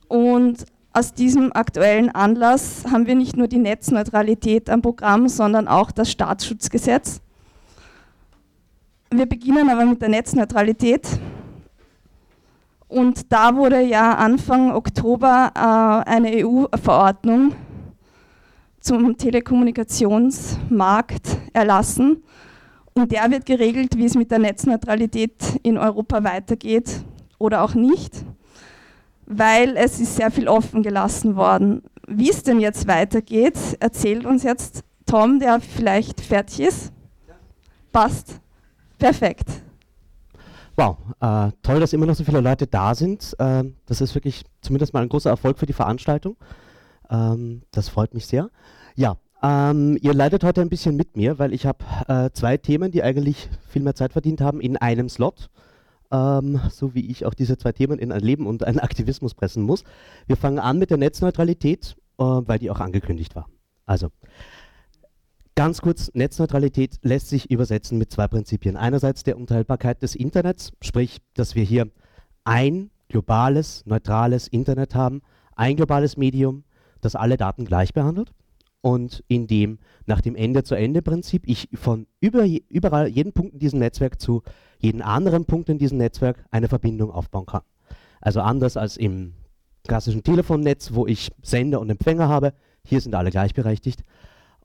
und aus diesem aktuellen Anlass haben wir nicht nur die Netzneutralität am Programm, sondern auch das Staatsschutzgesetz. Wir beginnen aber mit der Netzneutralität. Und da wurde ja Anfang Oktober äh, eine EU-Verordnung zum Telekommunikationsmarkt erlassen. Und der wird geregelt, wie es mit der Netzneutralität in Europa weitergeht oder auch nicht, weil es ist sehr viel offen gelassen worden. Wie es denn jetzt weitergeht, erzählt uns jetzt Tom, der vielleicht fertig ist. Passt. Perfekt. Wow, äh, toll, dass immer noch so viele Leute da sind. Äh, das ist wirklich zumindest mal ein großer Erfolg für die Veranstaltung. Ähm, das freut mich sehr. Ja, ähm, ihr leidet heute ein bisschen mit mir, weil ich habe äh, zwei Themen, die eigentlich viel mehr Zeit verdient haben, in einem Slot. Ähm, so wie ich auch diese zwei Themen in ein Leben und einen Aktivismus pressen muss. Wir fangen an mit der Netzneutralität, äh, weil die auch angekündigt war. Also, Ganz kurz, Netzneutralität lässt sich übersetzen mit zwei Prinzipien. Einerseits der Unteilbarkeit des Internets, sprich, dass wir hier ein globales, neutrales Internet haben, ein globales Medium, das alle Daten gleich behandelt und in dem nach dem Ende-zu-Ende-Prinzip ich von über, überall jeden Punkt in diesem Netzwerk zu jedem anderen Punkt in diesem Netzwerk eine Verbindung aufbauen kann. Also anders als im klassischen Telefonnetz, wo ich Sender und Empfänger habe, hier sind alle gleichberechtigt.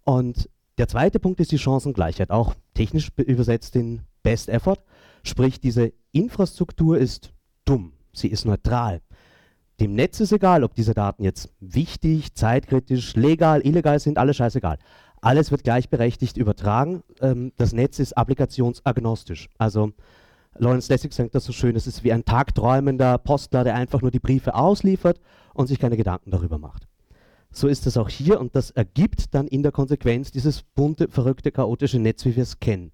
Und der zweite Punkt ist die Chancengleichheit, auch technisch übersetzt in Best Effort. Sprich, diese Infrastruktur ist dumm, sie ist neutral. Dem Netz ist egal, ob diese Daten jetzt wichtig, zeitkritisch, legal, illegal sind, alles scheißegal. Alles wird gleichberechtigt übertragen. Ähm, das Netz ist applikationsagnostisch. Also Lawrence Lessig sagt das so schön, es ist wie ein tagträumender Postler, der einfach nur die Briefe ausliefert und sich keine Gedanken darüber macht. So ist es auch hier und das ergibt dann in der Konsequenz dieses bunte, verrückte, chaotische Netz, wie wir es kennen,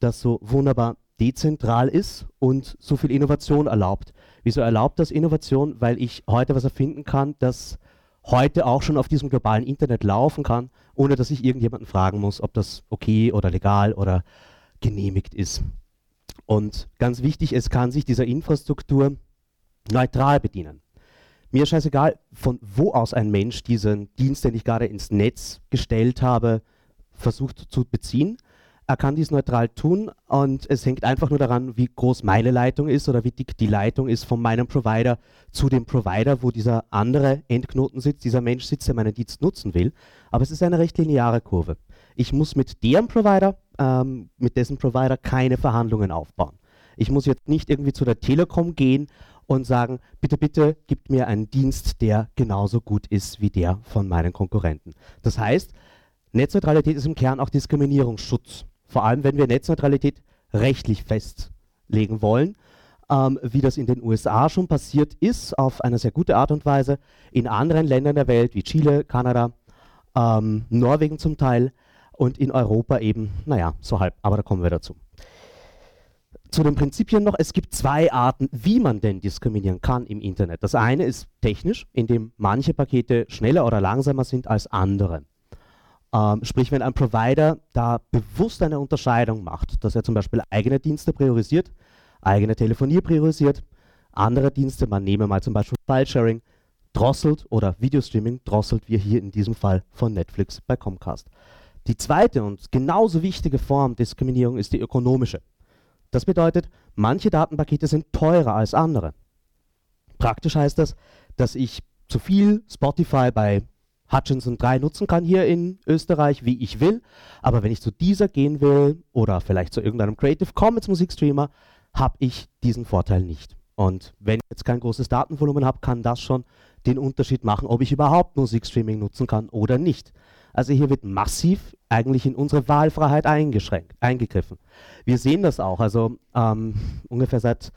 das so wunderbar dezentral ist und so viel Innovation erlaubt. Wieso erlaubt das Innovation? Weil ich heute was erfinden kann, das heute auch schon auf diesem globalen Internet laufen kann, ohne dass ich irgendjemanden fragen muss, ob das okay oder legal oder genehmigt ist. Und ganz wichtig, es kann sich dieser Infrastruktur neutral bedienen. Mir scheißegal, von wo aus ein Mensch diesen Dienst, den ich gerade ins Netz gestellt habe, versucht zu beziehen. Er kann dies neutral tun und es hängt einfach nur daran, wie groß meine Leitung ist oder wie dick die Leitung ist von meinem Provider zu dem Provider, wo dieser andere Endknoten sitzt, dieser Mensch sitzt, der meinen Dienst nutzen will. Aber es ist eine recht lineare Kurve. Ich muss mit deren Provider, ähm, mit dessen Provider keine Verhandlungen aufbauen. Ich muss jetzt nicht irgendwie zu der Telekom gehen und sagen, bitte, bitte, gib mir einen Dienst, der genauso gut ist wie der von meinen Konkurrenten. Das heißt, Netzneutralität ist im Kern auch Diskriminierungsschutz. Vor allem, wenn wir Netzneutralität rechtlich festlegen wollen, ähm, wie das in den USA schon passiert ist, auf eine sehr gute Art und Weise. In anderen Ländern der Welt, wie Chile, Kanada, ähm, Norwegen zum Teil und in Europa eben, naja, so halb, aber da kommen wir dazu zu den Prinzipien noch, es gibt zwei Arten, wie man denn diskriminieren kann im Internet. Das eine ist technisch, indem manche Pakete schneller oder langsamer sind als andere. Ähm, sprich, wenn ein Provider da bewusst eine Unterscheidung macht, dass er zum Beispiel eigene Dienste priorisiert, eigene Telefonie priorisiert, andere Dienste, man nehme mal zum Beispiel File-Sharing, drosselt oder Videostreaming drosselt wir hier in diesem Fall von Netflix bei Comcast. Die zweite und genauso wichtige Form Diskriminierung ist die ökonomische. Das bedeutet, manche Datenpakete sind teurer als andere. Praktisch heißt das, dass ich zu viel Spotify bei Hutchinson 3 nutzen kann hier in Österreich, wie ich will. Aber wenn ich zu dieser gehen will oder vielleicht zu irgendeinem Creative Commons Musikstreamer, habe ich diesen Vorteil nicht. Und wenn ich jetzt kein großes Datenvolumen habe, kann das schon den Unterschied machen, ob ich überhaupt Musikstreaming nutzen kann oder nicht. Also hier wird massiv eigentlich in unsere Wahlfreiheit eingeschränkt, eingegriffen. Wir sehen das auch, also ähm, ungefähr seit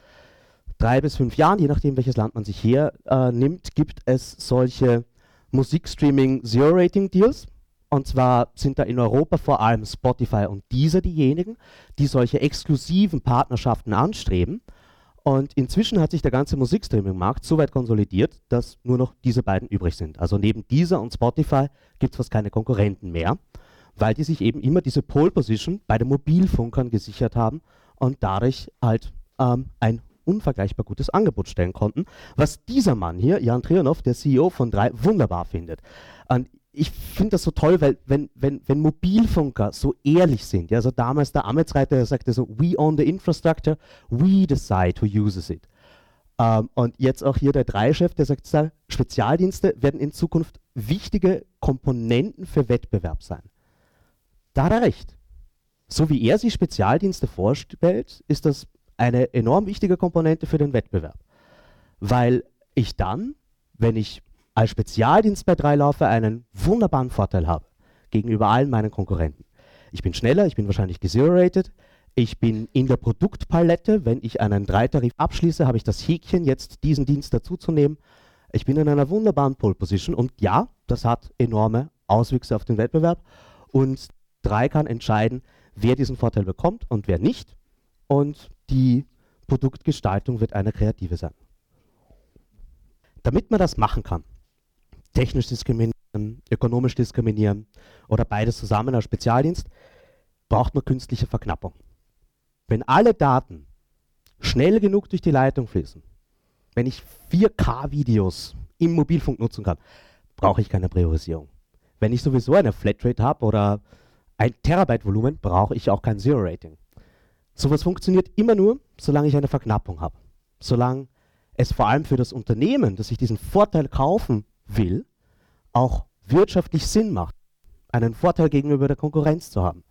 drei bis fünf Jahren, je nachdem welches Land man sich hier äh, nimmt, gibt es solche Musikstreaming Zero Rating Deals. Und zwar sind da in Europa vor allem Spotify und Deezer diejenigen, die solche exklusiven Partnerschaften anstreben. Und inzwischen hat sich der ganze Musikstreaming-Markt so weit konsolidiert, dass nur noch diese beiden übrig sind. Also neben dieser und Spotify gibt es fast keine Konkurrenten mehr, weil die sich eben immer diese Pole Position bei den Mobilfunkern gesichert haben und dadurch halt ähm, ein unvergleichbar gutes Angebot stellen konnten, was dieser Mann hier, Jan Trionov, der CEO von drei, wunderbar findet. Und ich finde das so toll, weil wenn, wenn, wenn Mobilfunker so ehrlich sind, ja, also damals der Ametsreiter, sagte so, we own the infrastructure, we decide who uses it. Ähm, und jetzt auch hier der Dreichef, der sagt, Spezialdienste werden in Zukunft wichtige Komponenten für Wettbewerb sein. Da hat er recht. So wie er sich Spezialdienste vorstellt, ist das eine enorm wichtige Komponente für den Wettbewerb. Weil ich dann, wenn ich als Spezialdienst bei Dreilaufe einen wunderbaren Vorteil habe gegenüber allen meinen Konkurrenten. Ich bin schneller, ich bin wahrscheinlich gesero-rated, ich bin in der Produktpalette, wenn ich einen Dreitarif abschließe, habe ich das Häkchen, jetzt diesen Dienst dazuzunehmen. Ich bin in einer wunderbaren Pole Position und ja, das hat enorme Auswüchse auf den Wettbewerb und drei kann entscheiden, wer diesen Vorteil bekommt und wer nicht und die Produktgestaltung wird eine kreative sein. Damit man das machen kann, technisch diskriminieren, ökonomisch diskriminieren oder beides zusammen als Spezialdienst, braucht man künstliche Verknappung. Wenn alle Daten schnell genug durch die Leitung fließen, wenn ich 4K-Videos im Mobilfunk nutzen kann, brauche ich keine Priorisierung. Wenn ich sowieso eine Flatrate habe oder ein Terabyte Volumen, brauche ich auch kein Zero-Rating. Sowas funktioniert immer nur, solange ich eine Verknappung habe. Solange es vor allem für das Unternehmen, das sich diesen Vorteil kaufen will, auch wirtschaftlich Sinn macht, einen Vorteil gegenüber der Konkurrenz zu haben,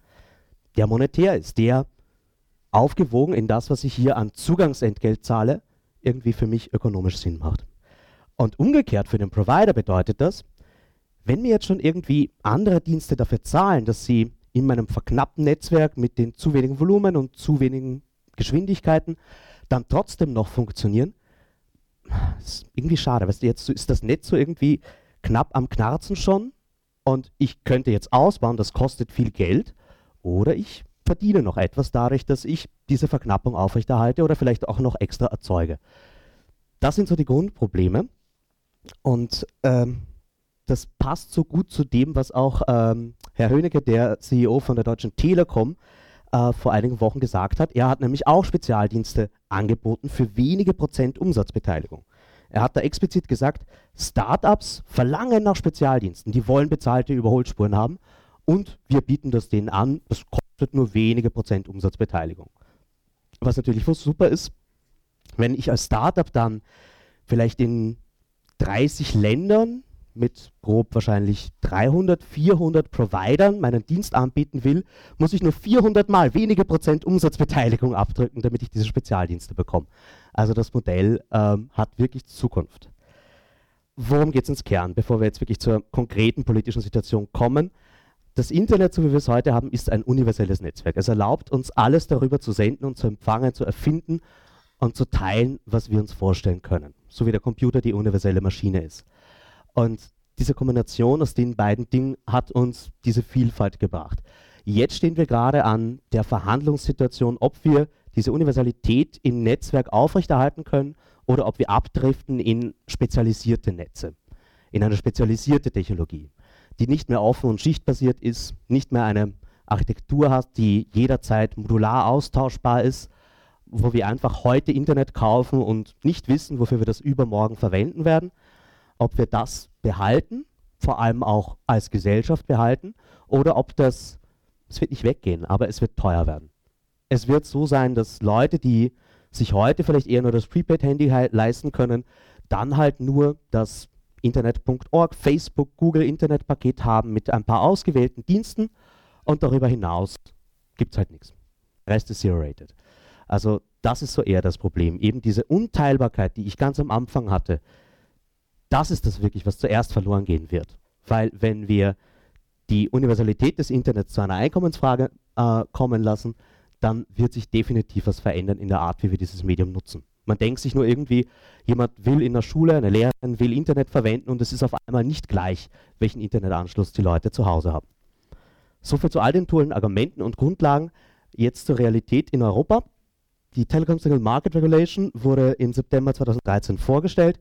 der monetär ist, der aufgewogen in das, was ich hier an Zugangsentgelt zahle, irgendwie für mich ökonomisch Sinn macht. Und umgekehrt für den Provider bedeutet das, wenn mir jetzt schon irgendwie andere Dienste dafür zahlen, dass sie in meinem verknappten Netzwerk mit den zu wenigen Volumen und zu wenigen Geschwindigkeiten dann trotzdem noch funktionieren, irgendwie schade. Weißt du, jetzt ist das Netz so irgendwie knapp am Knarzen schon und ich könnte jetzt ausbauen, das kostet viel Geld oder ich verdiene noch etwas dadurch, dass ich diese Verknappung aufrechterhalte oder vielleicht auch noch extra erzeuge. Das sind so die Grundprobleme und ähm, das passt so gut zu dem, was auch ähm, Herr Höhnecke, der CEO von der Deutschen Telekom, äh, vor einigen Wochen gesagt hat. Er hat nämlich auch Spezialdienste angeboten für wenige Prozent Umsatzbeteiligung. Er hat da explizit gesagt, Startups verlangen nach Spezialdiensten, die wollen bezahlte Überholspuren haben und wir bieten das denen an, das kostet nur wenige Prozent Umsatzbeteiligung. Was natürlich super ist, wenn ich als Startup dann vielleicht in 30 Ländern mit grob wahrscheinlich 300, 400 Providern meinen Dienst anbieten will, muss ich nur 400 mal wenige Prozent Umsatzbeteiligung abdrücken, damit ich diese Spezialdienste bekomme. Also das Modell ähm, hat wirklich Zukunft. Worum geht es ins Kern, bevor wir jetzt wirklich zur konkreten politischen Situation kommen? Das Internet, so wie wir es heute haben, ist ein universelles Netzwerk. Es erlaubt uns alles darüber zu senden und zu empfangen, zu erfinden und zu teilen, was wir uns vorstellen können. So wie der Computer die universelle Maschine ist. Und diese Kombination aus den beiden Dingen hat uns diese Vielfalt gebracht. Jetzt stehen wir gerade an der Verhandlungssituation, ob wir diese Universalität im Netzwerk aufrechterhalten können oder ob wir abdriften in spezialisierte Netze, in eine spezialisierte Technologie, die nicht mehr offen und schichtbasiert ist, nicht mehr eine Architektur hat, die jederzeit modular austauschbar ist, wo wir einfach heute Internet kaufen und nicht wissen, wofür wir das übermorgen verwenden werden, ob wir das behalten, vor allem auch als Gesellschaft behalten, oder ob das, es wird nicht weggehen, aber es wird teuer werden. Es wird so sein, dass Leute, die sich heute vielleicht eher nur das Prepaid-Handy leisten können, dann halt nur das Internet.org, Facebook, Google Internetpaket haben mit ein paar ausgewählten Diensten und darüber hinaus gibt es halt nichts. Rest ist zero-rated. Also das ist so eher das Problem. Eben diese Unteilbarkeit, die ich ganz am Anfang hatte, das ist das wirklich, was zuerst verloren gehen wird. Weil wenn wir die Universalität des Internets zu einer Einkommensfrage äh, kommen lassen, dann wird sich definitiv was verändern in der Art, wie wir dieses Medium nutzen. Man denkt sich nur irgendwie, jemand will in der Schule, eine Lehrerin will Internet verwenden und es ist auf einmal nicht gleich, welchen Internetanschluss die Leute zu Hause haben. Soviel zu all den tollen Argumenten und Grundlagen. Jetzt zur Realität in Europa. Die Telecom Single Market Regulation wurde im September 2013 vorgestellt.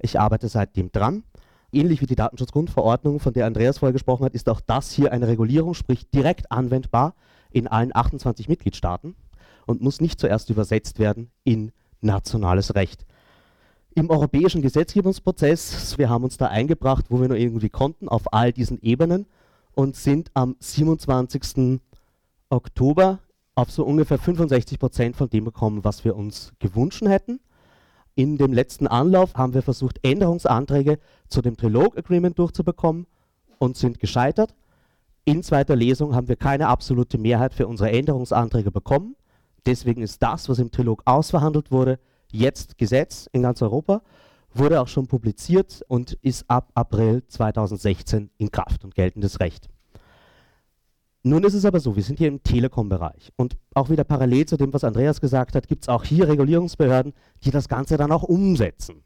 Ich arbeite seitdem dran. Ähnlich wie die Datenschutzgrundverordnung, von der Andreas vorher gesprochen hat, ist auch das hier eine Regulierung, sprich direkt anwendbar in allen 28 Mitgliedstaaten und muss nicht zuerst übersetzt werden in nationales Recht. Im europäischen Gesetzgebungsprozess, wir haben uns da eingebracht, wo wir nur irgendwie konnten, auf all diesen Ebenen und sind am 27. Oktober auf so ungefähr 65 Prozent von dem gekommen, was wir uns gewünscht hätten. In dem letzten Anlauf haben wir versucht, Änderungsanträge zu dem Trilog-Agreement durchzubekommen und sind gescheitert. In zweiter Lesung haben wir keine absolute Mehrheit für unsere Änderungsanträge bekommen. Deswegen ist das, was im Trilog ausverhandelt wurde, jetzt Gesetz in ganz Europa, wurde auch schon publiziert und ist ab April 2016 in Kraft und geltendes Recht. Nun ist es aber so, wir sind hier im Telekom-Bereich und auch wieder parallel zu dem, was Andreas gesagt hat, gibt es auch hier Regulierungsbehörden, die das Ganze dann auch umsetzen.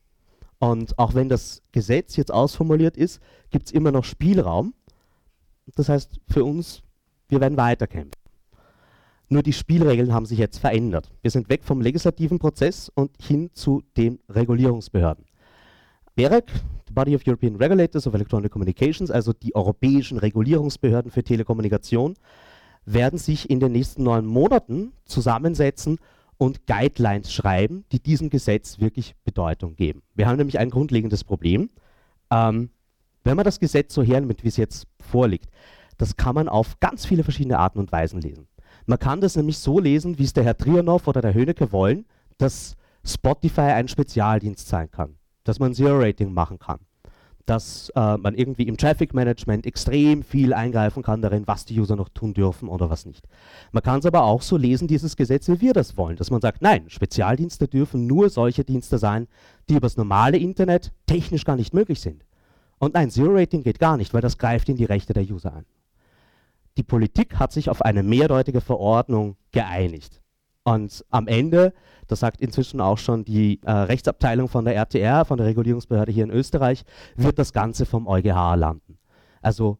Und auch wenn das Gesetz jetzt ausformuliert ist, gibt es immer noch Spielraum. Das heißt für uns, wir werden weiterkämpfen. Nur die Spielregeln haben sich jetzt verändert. Wir sind weg vom legislativen Prozess und hin zu den Regulierungsbehörden. BEREC, the Body of European Regulators of Electronic Communications, also die europäischen Regulierungsbehörden für Telekommunikation, werden sich in den nächsten neun Monaten zusammensetzen und Guidelines schreiben, die diesem Gesetz wirklich Bedeutung geben. Wir haben nämlich ein grundlegendes Problem. Ähm, wenn man das Gesetz so hernimmt, wie es jetzt vorliegt, das kann man auf ganz viele verschiedene Arten und Weisen lesen. Man kann das nämlich so lesen, wie es der Herr Trianow oder der Höhnecke wollen, dass Spotify ein Spezialdienst sein kann dass man Zero-Rating machen kann, dass äh, man irgendwie im Traffic Management extrem viel eingreifen kann darin, was die User noch tun dürfen oder was nicht. Man kann es aber auch so lesen, dieses Gesetz, wie wir das wollen, dass man sagt, nein, Spezialdienste dürfen nur solche Dienste sein, die übers normale Internet technisch gar nicht möglich sind. Und nein, Zero-Rating geht gar nicht, weil das greift in die Rechte der User ein. Die Politik hat sich auf eine mehrdeutige Verordnung geeinigt. Und am Ende das sagt inzwischen auch schon die äh, Rechtsabteilung von der RTR, von der Regulierungsbehörde hier in Österreich, wird das Ganze vom EuGH landen. Also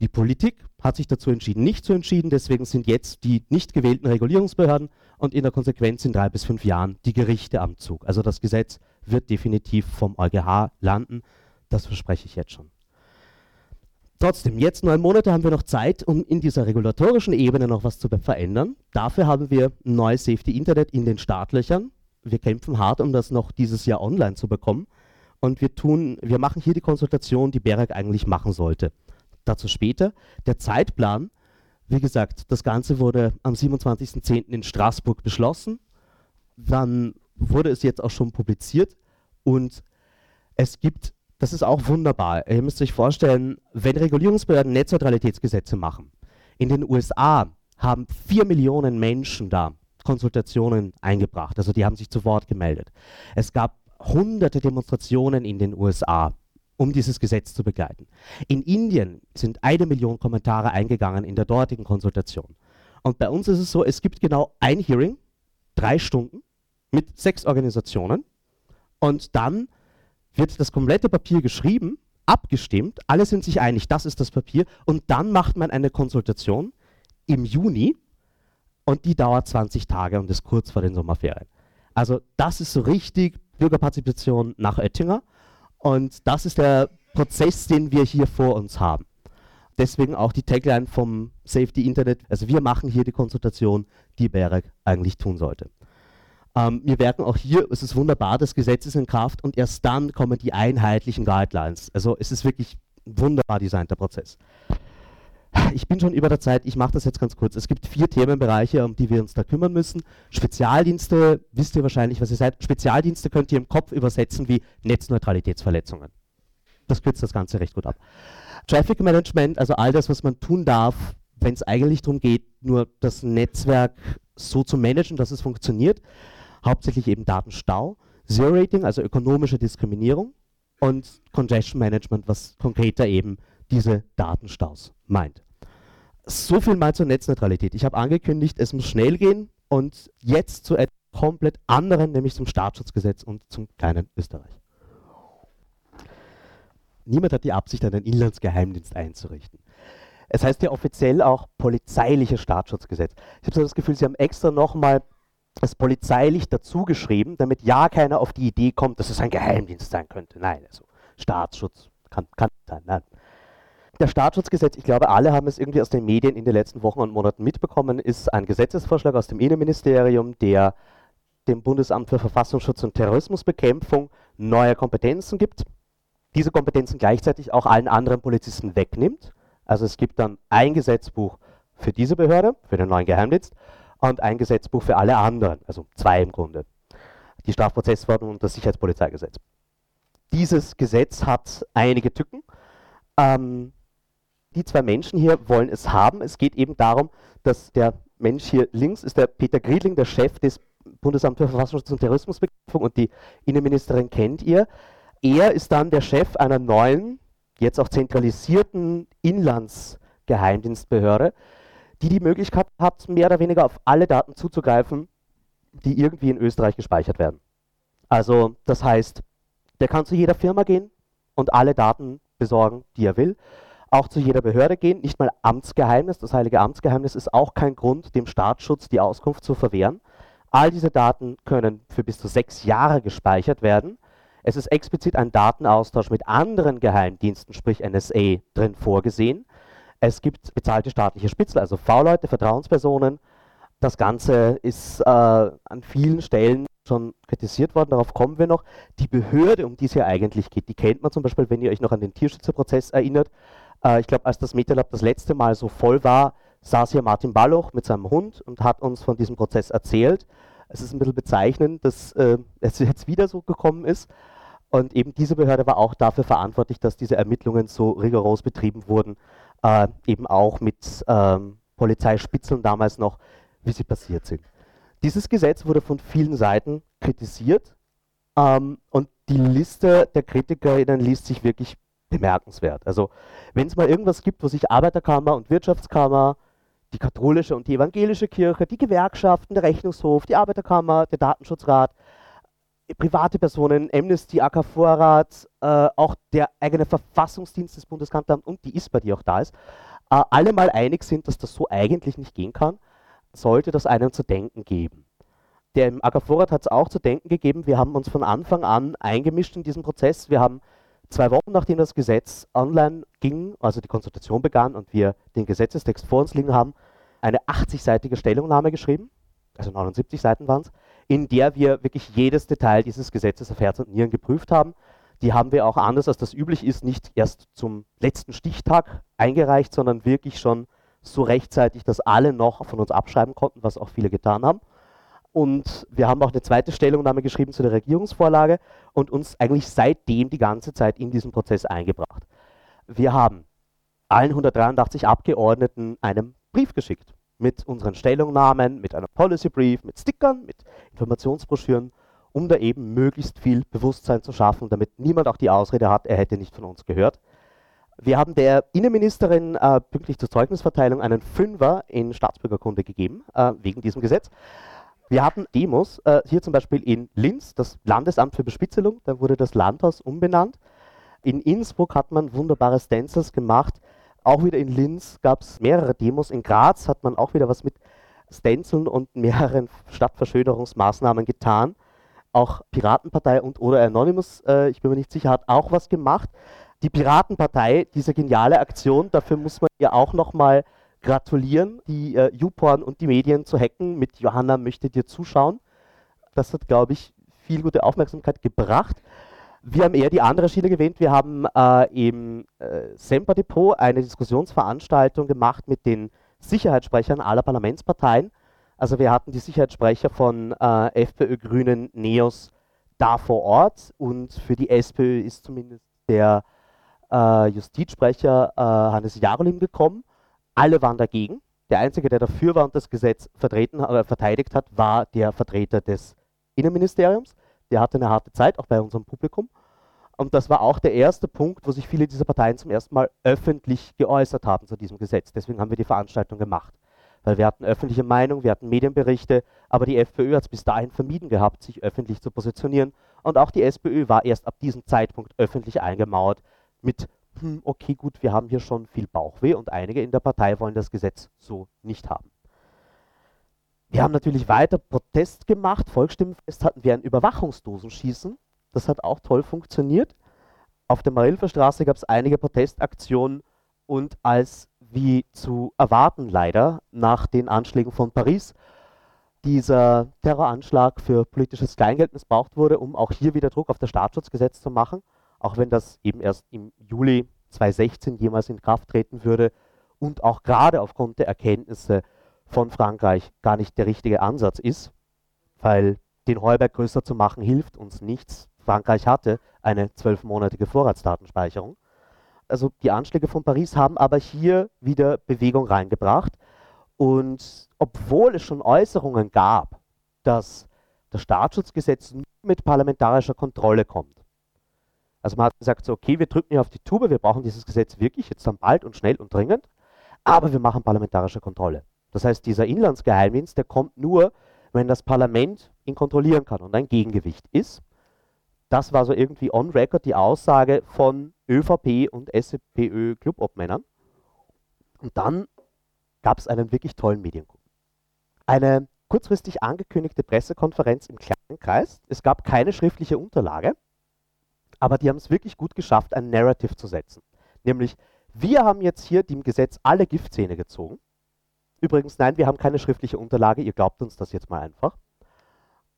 die Politik hat sich dazu entschieden, nicht zu entschieden, deswegen sind jetzt die nicht gewählten Regulierungsbehörden und in der Konsequenz in drei bis fünf Jahren die Gerichte am Zug. Also das Gesetz wird definitiv vom EuGH landen, das verspreche ich jetzt schon. Trotzdem, jetzt neun Monate haben wir noch Zeit, um in dieser regulatorischen Ebene noch was zu verändern. Dafür haben wir ein neues Safety Internet in den Startlöchern. Wir kämpfen hart, um das noch dieses Jahr online zu bekommen. Und wir tun, wir machen hier die Konsultation, die BEREC eigentlich machen sollte. Dazu später. Der Zeitplan, wie gesagt, das Ganze wurde am 27.10. in Straßburg beschlossen. Dann wurde es jetzt auch schon publiziert und es gibt das ist auch wunderbar. Ihr müsst euch vorstellen, wenn Regulierungsbehörden Netzneutralitätsgesetze machen, in den USA haben vier Millionen Menschen da Konsultationen eingebracht, also die haben sich zu Wort gemeldet. Es gab hunderte Demonstrationen in den USA, um dieses Gesetz zu begleiten. In Indien sind eine Million Kommentare eingegangen in der dortigen Konsultation. Und bei uns ist es so, es gibt genau ein Hearing, drei Stunden, mit sechs Organisationen. Und dann wird das komplette Papier geschrieben, abgestimmt, alle sind sich einig, das ist das Papier, und dann macht man eine Konsultation im Juni und die dauert 20 Tage und ist kurz vor den Sommerferien. Also das ist so richtig Bürgerpartizipation nach Oettinger und das ist der Prozess, den wir hier vor uns haben. Deswegen auch die Tagline vom Safety Internet, also wir machen hier die Konsultation, die BEREC eigentlich tun sollte. Ähm, wir merken auch hier, es ist wunderbar, das Gesetz ist in Kraft und erst dann kommen die einheitlichen Guidelines. Also es ist wirklich ein wunderbar designter Prozess. Ich bin schon über der Zeit, ich mache das jetzt ganz kurz. Es gibt vier Themenbereiche, um die wir uns da kümmern müssen. Spezialdienste, wisst ihr wahrscheinlich, was ihr seid. Spezialdienste könnt ihr im Kopf übersetzen wie Netzneutralitätsverletzungen. Das kürzt das Ganze recht gut ab. Traffic Management, also all das, was man tun darf, wenn es eigentlich darum geht, nur das Netzwerk so zu managen, dass es funktioniert hauptsächlich eben Datenstau, Zero Rating, also ökonomische Diskriminierung und Congestion Management, was konkreter eben diese Datenstaus meint. So viel mal zur Netzneutralität. Ich habe angekündigt, es muss schnell gehen und jetzt zu etwas komplett anderen, nämlich zum Staatsschutzgesetz und zum kleinen Österreich. Niemand hat die Absicht, einen Inlandsgeheimdienst einzurichten. Es heißt ja offiziell auch polizeiliches Staatsschutzgesetz. Ich habe so das Gefühl, Sie haben extra nochmal das polizeilich dazugeschrieben, damit ja keiner auf die Idee kommt, dass es ein Geheimdienst sein könnte. Nein, also Staatsschutz kann, kann sein. Nein. Der Staatsschutzgesetz, ich glaube, alle haben es irgendwie aus den Medien in den letzten Wochen und Monaten mitbekommen, ist ein Gesetzesvorschlag aus dem Innenministerium, der dem Bundesamt für Verfassungsschutz und Terrorismusbekämpfung neue Kompetenzen gibt, diese Kompetenzen gleichzeitig auch allen anderen Polizisten wegnimmt. Also es gibt dann ein Gesetzbuch für diese Behörde, für den neuen Geheimdienst, und ein Gesetzbuch für alle anderen, also zwei im Grunde. Die Strafprozessverordnung und das Sicherheitspolizeigesetz. Dieses Gesetz hat einige Tücken. Ähm, die zwei Menschen hier wollen es haben. Es geht eben darum, dass der Mensch hier links ist der Peter Griedling, der Chef des Bundesamts für Verfassungsschutz und Terrorismusbekämpfung und die Innenministerin kennt ihr. Er ist dann der Chef einer neuen, jetzt auch zentralisierten Inlandsgeheimdienstbehörde, die die Möglichkeit hat, mehr oder weniger auf alle Daten zuzugreifen, die irgendwie in Österreich gespeichert werden. Also das heißt, der kann zu jeder Firma gehen und alle Daten besorgen, die er will. Auch zu jeder Behörde gehen, nicht mal Amtsgeheimnis, das heilige Amtsgeheimnis ist auch kein Grund, dem Staatsschutz die Auskunft zu verwehren. All diese Daten können für bis zu sechs Jahre gespeichert werden. Es ist explizit ein Datenaustausch mit anderen Geheimdiensten, sprich NSA, drin vorgesehen. Es gibt bezahlte staatliche Spitzel, also V-Leute, Vertrauenspersonen. Das Ganze ist äh, an vielen Stellen schon kritisiert worden, darauf kommen wir noch. Die Behörde, um die es hier eigentlich geht, die kennt man zum Beispiel, wenn ihr euch noch an den Tierschützerprozess erinnert. Äh, ich glaube, als das MetaLab das letzte Mal so voll war, saß hier Martin Balloch mit seinem Hund und hat uns von diesem Prozess erzählt. Es ist ein bisschen bezeichnend, dass äh, es jetzt wieder so gekommen ist. Und eben diese Behörde war auch dafür verantwortlich, dass diese Ermittlungen so rigoros betrieben wurden, äh, eben auch mit ähm, Polizeispitzeln damals noch, wie sie passiert sind. Dieses Gesetz wurde von vielen Seiten kritisiert ähm, und die Liste der KritikerInnen liest sich wirklich bemerkenswert. Also wenn es mal irgendwas gibt, wo sich Arbeiterkammer und Wirtschaftskammer, die katholische und die evangelische Kirche, die Gewerkschaften, der Rechnungshof, die Arbeiterkammer, der Datenschutzrat, private Personen, Amnesty, AK Vorrat, äh, auch der eigene Verfassungsdienst des Bundeskanzleramts und die ISPA, die auch da ist, äh, alle mal einig sind, dass das so eigentlich nicht gehen kann, sollte das einem zu denken geben. Der im AK Vorrat hat es auch zu denken gegeben. Wir haben uns von Anfang an eingemischt in diesen Prozess. Wir haben Zwei Wochen nachdem das Gesetz online ging, also die Konsultation begann und wir den Gesetzestext vor uns liegen haben, eine 80-seitige Stellungnahme geschrieben, also 79 Seiten waren es, in der wir wirklich jedes Detail dieses Gesetzes auf Herz und Nieren geprüft haben. Die haben wir auch anders als das üblich ist, nicht erst zum letzten Stichtag eingereicht, sondern wirklich schon so rechtzeitig, dass alle noch von uns abschreiben konnten, was auch viele getan haben. Und wir haben auch eine zweite Stellungnahme geschrieben zu der Regierungsvorlage und uns eigentlich seitdem die ganze Zeit in diesen Prozess eingebracht. Wir haben allen 183 Abgeordneten einen Brief geschickt mit unseren Stellungnahmen, mit einem Policy Brief, mit Stickern, mit Informationsbroschüren, um da eben möglichst viel Bewusstsein zu schaffen, damit niemand auch die Ausrede hat, er hätte nicht von uns gehört. Wir haben der Innenministerin äh, pünktlich zur Zeugnisverteilung einen Fünfer in Staatsbürgerkunde gegeben, äh, wegen diesem Gesetz. Wir hatten Demos, äh, hier zum Beispiel in Linz, das Landesamt für Bespitzelung, da wurde das Landhaus umbenannt. In Innsbruck hat man wunderbare Stencils gemacht. Auch wieder in Linz gab es mehrere Demos. In Graz hat man auch wieder was mit Stenciln und mehreren Stadtverschönerungsmaßnahmen getan. Auch Piratenpartei und oder Anonymous, äh, ich bin mir nicht sicher, hat auch was gemacht. Die Piratenpartei, diese geniale Aktion, dafür muss man ja auch nochmal gratulieren, die äh, YouPorn und die Medien zu hacken mit Johanna möchte dir zuschauen. Das hat, glaube ich, viel gute Aufmerksamkeit gebracht. Wir haben eher die andere Schiene gewählt. Wir haben äh, im äh, Semper Depot eine Diskussionsveranstaltung gemacht mit den Sicherheitssprechern aller Parlamentsparteien. Also wir hatten die Sicherheitssprecher von äh, FPÖ, Grünen, NEOS da vor Ort und für die SPÖ ist zumindest der äh, Justizsprecher äh, Hannes Jarolim gekommen. Alle waren dagegen. Der Einzige, der dafür war und das Gesetz vertreten, äh, verteidigt hat, war der Vertreter des Innenministeriums. Der hatte eine harte Zeit, auch bei unserem Publikum. Und das war auch der erste Punkt, wo sich viele dieser Parteien zum ersten Mal öffentlich geäußert haben zu diesem Gesetz. Deswegen haben wir die Veranstaltung gemacht. Weil wir hatten öffentliche Meinung, wir hatten Medienberichte, aber die FPÖ hat es bis dahin vermieden gehabt, sich öffentlich zu positionieren. Und auch die SPÖ war erst ab diesem Zeitpunkt öffentlich eingemauert mit hm, okay, gut, wir haben hier schon viel Bauchweh und einige in der Partei wollen das Gesetz so nicht haben. Wir haben natürlich weiter Protest gemacht. Volksstimmenfest hatten wir ein Überwachungsdosenschießen. Das hat auch toll funktioniert. Auf der Marilfer Straße gab es einige Protestaktionen und als wie zu erwarten leider nach den Anschlägen von Paris dieser Terroranschlag für politisches Kleingeld missbraucht wurde, um auch hier wieder Druck auf das Staatsschutzgesetz zu machen auch wenn das eben erst im Juli 2016 jemals in Kraft treten würde und auch gerade aufgrund der Erkenntnisse von Frankreich gar nicht der richtige Ansatz ist, weil den Heuberg größer zu machen hilft uns nichts. Frankreich hatte eine zwölfmonatige Vorratsdatenspeicherung. Also die Anschläge von Paris haben aber hier wieder Bewegung reingebracht. Und obwohl es schon Äußerungen gab, dass das Staatsschutzgesetz nur mit parlamentarischer Kontrolle kommt, also man hat gesagt, so, okay, wir drücken hier auf die Tube, wir brauchen dieses Gesetz wirklich jetzt dann bald und schnell und dringend, aber wir machen parlamentarische Kontrolle. Das heißt, dieser Inlandsgeheimdienst, der kommt nur, wenn das Parlament ihn kontrollieren kann und ein Gegengewicht ist. Das war so irgendwie on record die Aussage von ÖVP und SPÖ Clubobmännern. Und dann gab es einen wirklich tollen Medienkunden. Eine kurzfristig angekündigte Pressekonferenz im kleinen Kreis. Es gab keine schriftliche Unterlage. Aber die haben es wirklich gut geschafft, ein Narrative zu setzen. Nämlich, wir haben jetzt hier dem Gesetz alle Giftzähne gezogen. Übrigens, nein, wir haben keine schriftliche Unterlage, ihr glaubt uns das jetzt mal einfach.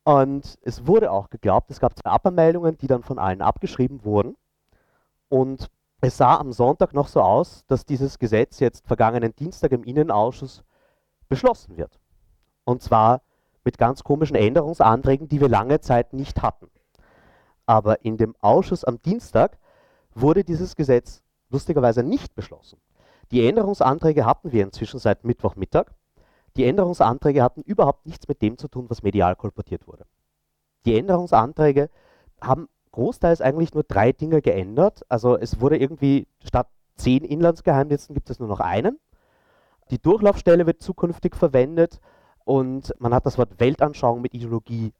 Und es wurde auch geglaubt, es gab zwei Abmeldungen, die dann von allen abgeschrieben wurden. Und es sah am Sonntag noch so aus, dass dieses Gesetz jetzt vergangenen Dienstag im Innenausschuss beschlossen wird. Und zwar mit ganz komischen Änderungsanträgen, die wir lange Zeit nicht hatten. Aber in dem Ausschuss am Dienstag wurde dieses Gesetz lustigerweise nicht beschlossen. Die Änderungsanträge hatten wir inzwischen seit Mittwochmittag. Die Änderungsanträge hatten überhaupt nichts mit dem zu tun, was medial kolportiert wurde. Die Änderungsanträge haben großteils eigentlich nur drei Dinge geändert. Also es wurde irgendwie statt zehn Inlandsgeheimnissen gibt es nur noch einen. Die Durchlaufstelle wird zukünftig verwendet und man hat das Wort Weltanschauung mit Ideologie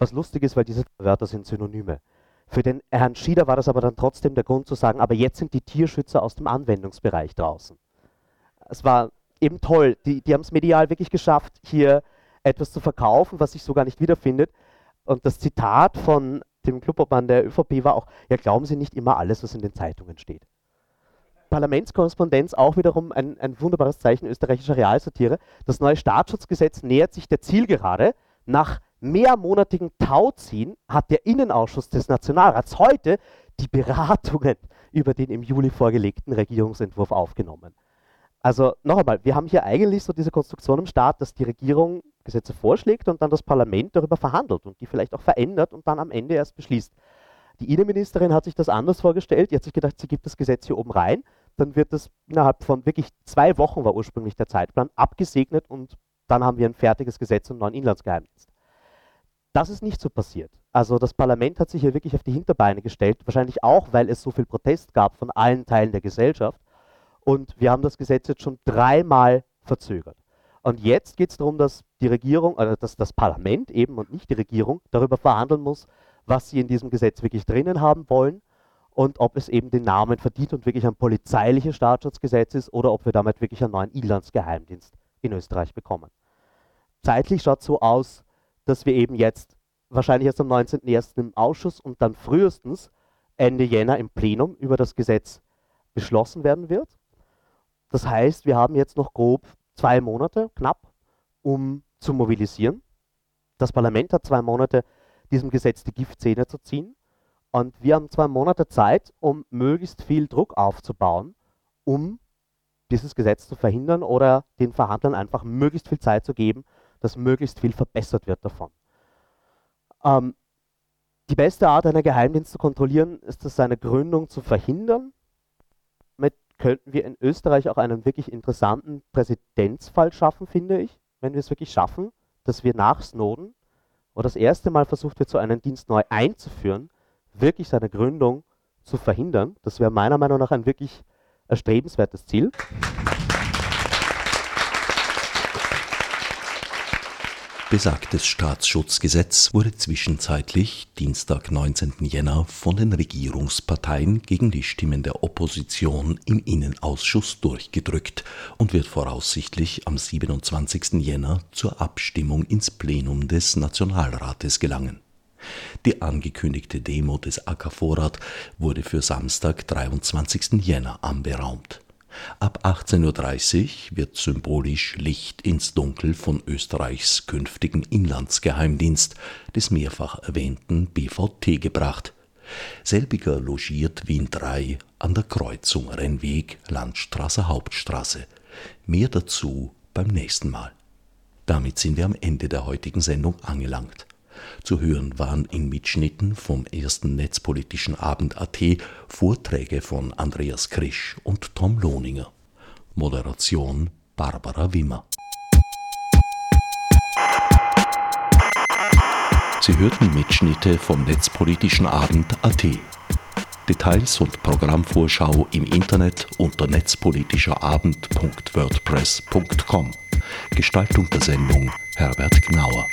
was lustig ist, weil diese Wörter sind Synonyme. Für den Herrn Schieder war das aber dann trotzdem der Grund zu sagen, aber jetzt sind die Tierschützer aus dem Anwendungsbereich draußen. Es war eben toll. Die, die haben es medial wirklich geschafft, hier etwas zu verkaufen, was sich so gar nicht wiederfindet. Und das Zitat von dem Clubobmann der ÖVP war auch, ja glauben Sie nicht immer alles, was in den Zeitungen steht. Parlamentskorrespondenz auch wiederum ein, ein wunderbares Zeichen österreichischer Realsatire. Das neue Staatsschutzgesetz nähert sich der Zielgerade. Nach mehrmonatigen Tauziehen hat der Innenausschuss des Nationalrats heute die Beratungen über den im Juli vorgelegten Regierungsentwurf aufgenommen. Also noch einmal, wir haben hier eigentlich so diese Konstruktion im Staat, dass die Regierung Gesetze vorschlägt und dann das Parlament darüber verhandelt und die vielleicht auch verändert und dann am Ende erst beschließt. Die Innenministerin hat sich das anders vorgestellt. Die hat sich gedacht, sie gibt das Gesetz hier oben rein. Dann wird das innerhalb von wirklich zwei Wochen, war ursprünglich der Zeitplan, abgesegnet und dann haben wir ein fertiges Gesetz und neuen Inlandsgeheimdienst. Das ist nicht so passiert. Also das Parlament hat sich hier wirklich auf die Hinterbeine gestellt, wahrscheinlich auch, weil es so viel Protest gab von allen Teilen der Gesellschaft. Und wir haben das Gesetz jetzt schon dreimal verzögert. Und jetzt geht es darum, dass die Regierung, oder dass das Parlament eben und nicht die Regierung darüber verhandeln muss, was sie in diesem Gesetz wirklich drinnen haben wollen und ob es eben den Namen verdient und wirklich ein polizeiliches Staatsschutzgesetz ist oder ob wir damit wirklich einen neuen Inlandsgeheimdienst in Österreich bekommen. Zeitlich schaut es so aus, dass wir eben jetzt wahrscheinlich erst am 19.01. im Ausschuss und dann frühestens Ende Jänner im Plenum über das Gesetz beschlossen werden wird. Das heißt, wir haben jetzt noch grob zwei Monate, knapp, um zu mobilisieren. Das Parlament hat zwei Monate, diesem Gesetz die Giftzähne zu ziehen. Und wir haben zwei Monate Zeit, um möglichst viel Druck aufzubauen, um dieses Gesetz zu verhindern oder den Verhandlern einfach möglichst viel Zeit zu geben, dass möglichst viel verbessert wird davon. Ähm, die beste Art, einen Geheimdienst zu kontrollieren, ist es, seine Gründung zu verhindern. Könnten wir in Österreich auch einen wirklich interessanten Präzedenzfall schaffen, finde ich, wenn wir es wirklich schaffen, dass wir nach Snowden, wo das erste Mal versucht wird, so einen Dienst neu einzuführen, wirklich seine Gründung zu verhindern. Das wäre meiner Meinung nach ein wirklich erstrebenswertes Ziel. Besagtes Staatsschutzgesetz wurde zwischenzeitlich Dienstag 19. Jänner von den Regierungsparteien gegen die Stimmen der Opposition im Innenausschuss durchgedrückt und wird voraussichtlich am 27. Jänner zur Abstimmung ins Plenum des Nationalrates gelangen. Die angekündigte Demo des AK wurde für Samstag, 23. Jänner anberaumt. Ab 18.30 Uhr wird symbolisch Licht ins Dunkel von Österreichs künftigen Inlandsgeheimdienst, des mehrfach erwähnten BVT, gebracht. Selbiger logiert Wien 3 an der Kreuzung Rennweg Landstraße Hauptstraße. Mehr dazu beim nächsten Mal. Damit sind wir am Ende der heutigen Sendung angelangt. Zu hören waren in Mitschnitten vom ersten netzpolitischen Abend AT Vorträge von Andreas Krisch und Tom Lohninger. Moderation Barbara Wimmer. Sie hörten Mitschnitte vom netzpolitischen Abend AT. Details und Programmvorschau im Internet unter netzpolitischerabend.wordpress.com. Gestaltung der Sendung Herbert Gnauer.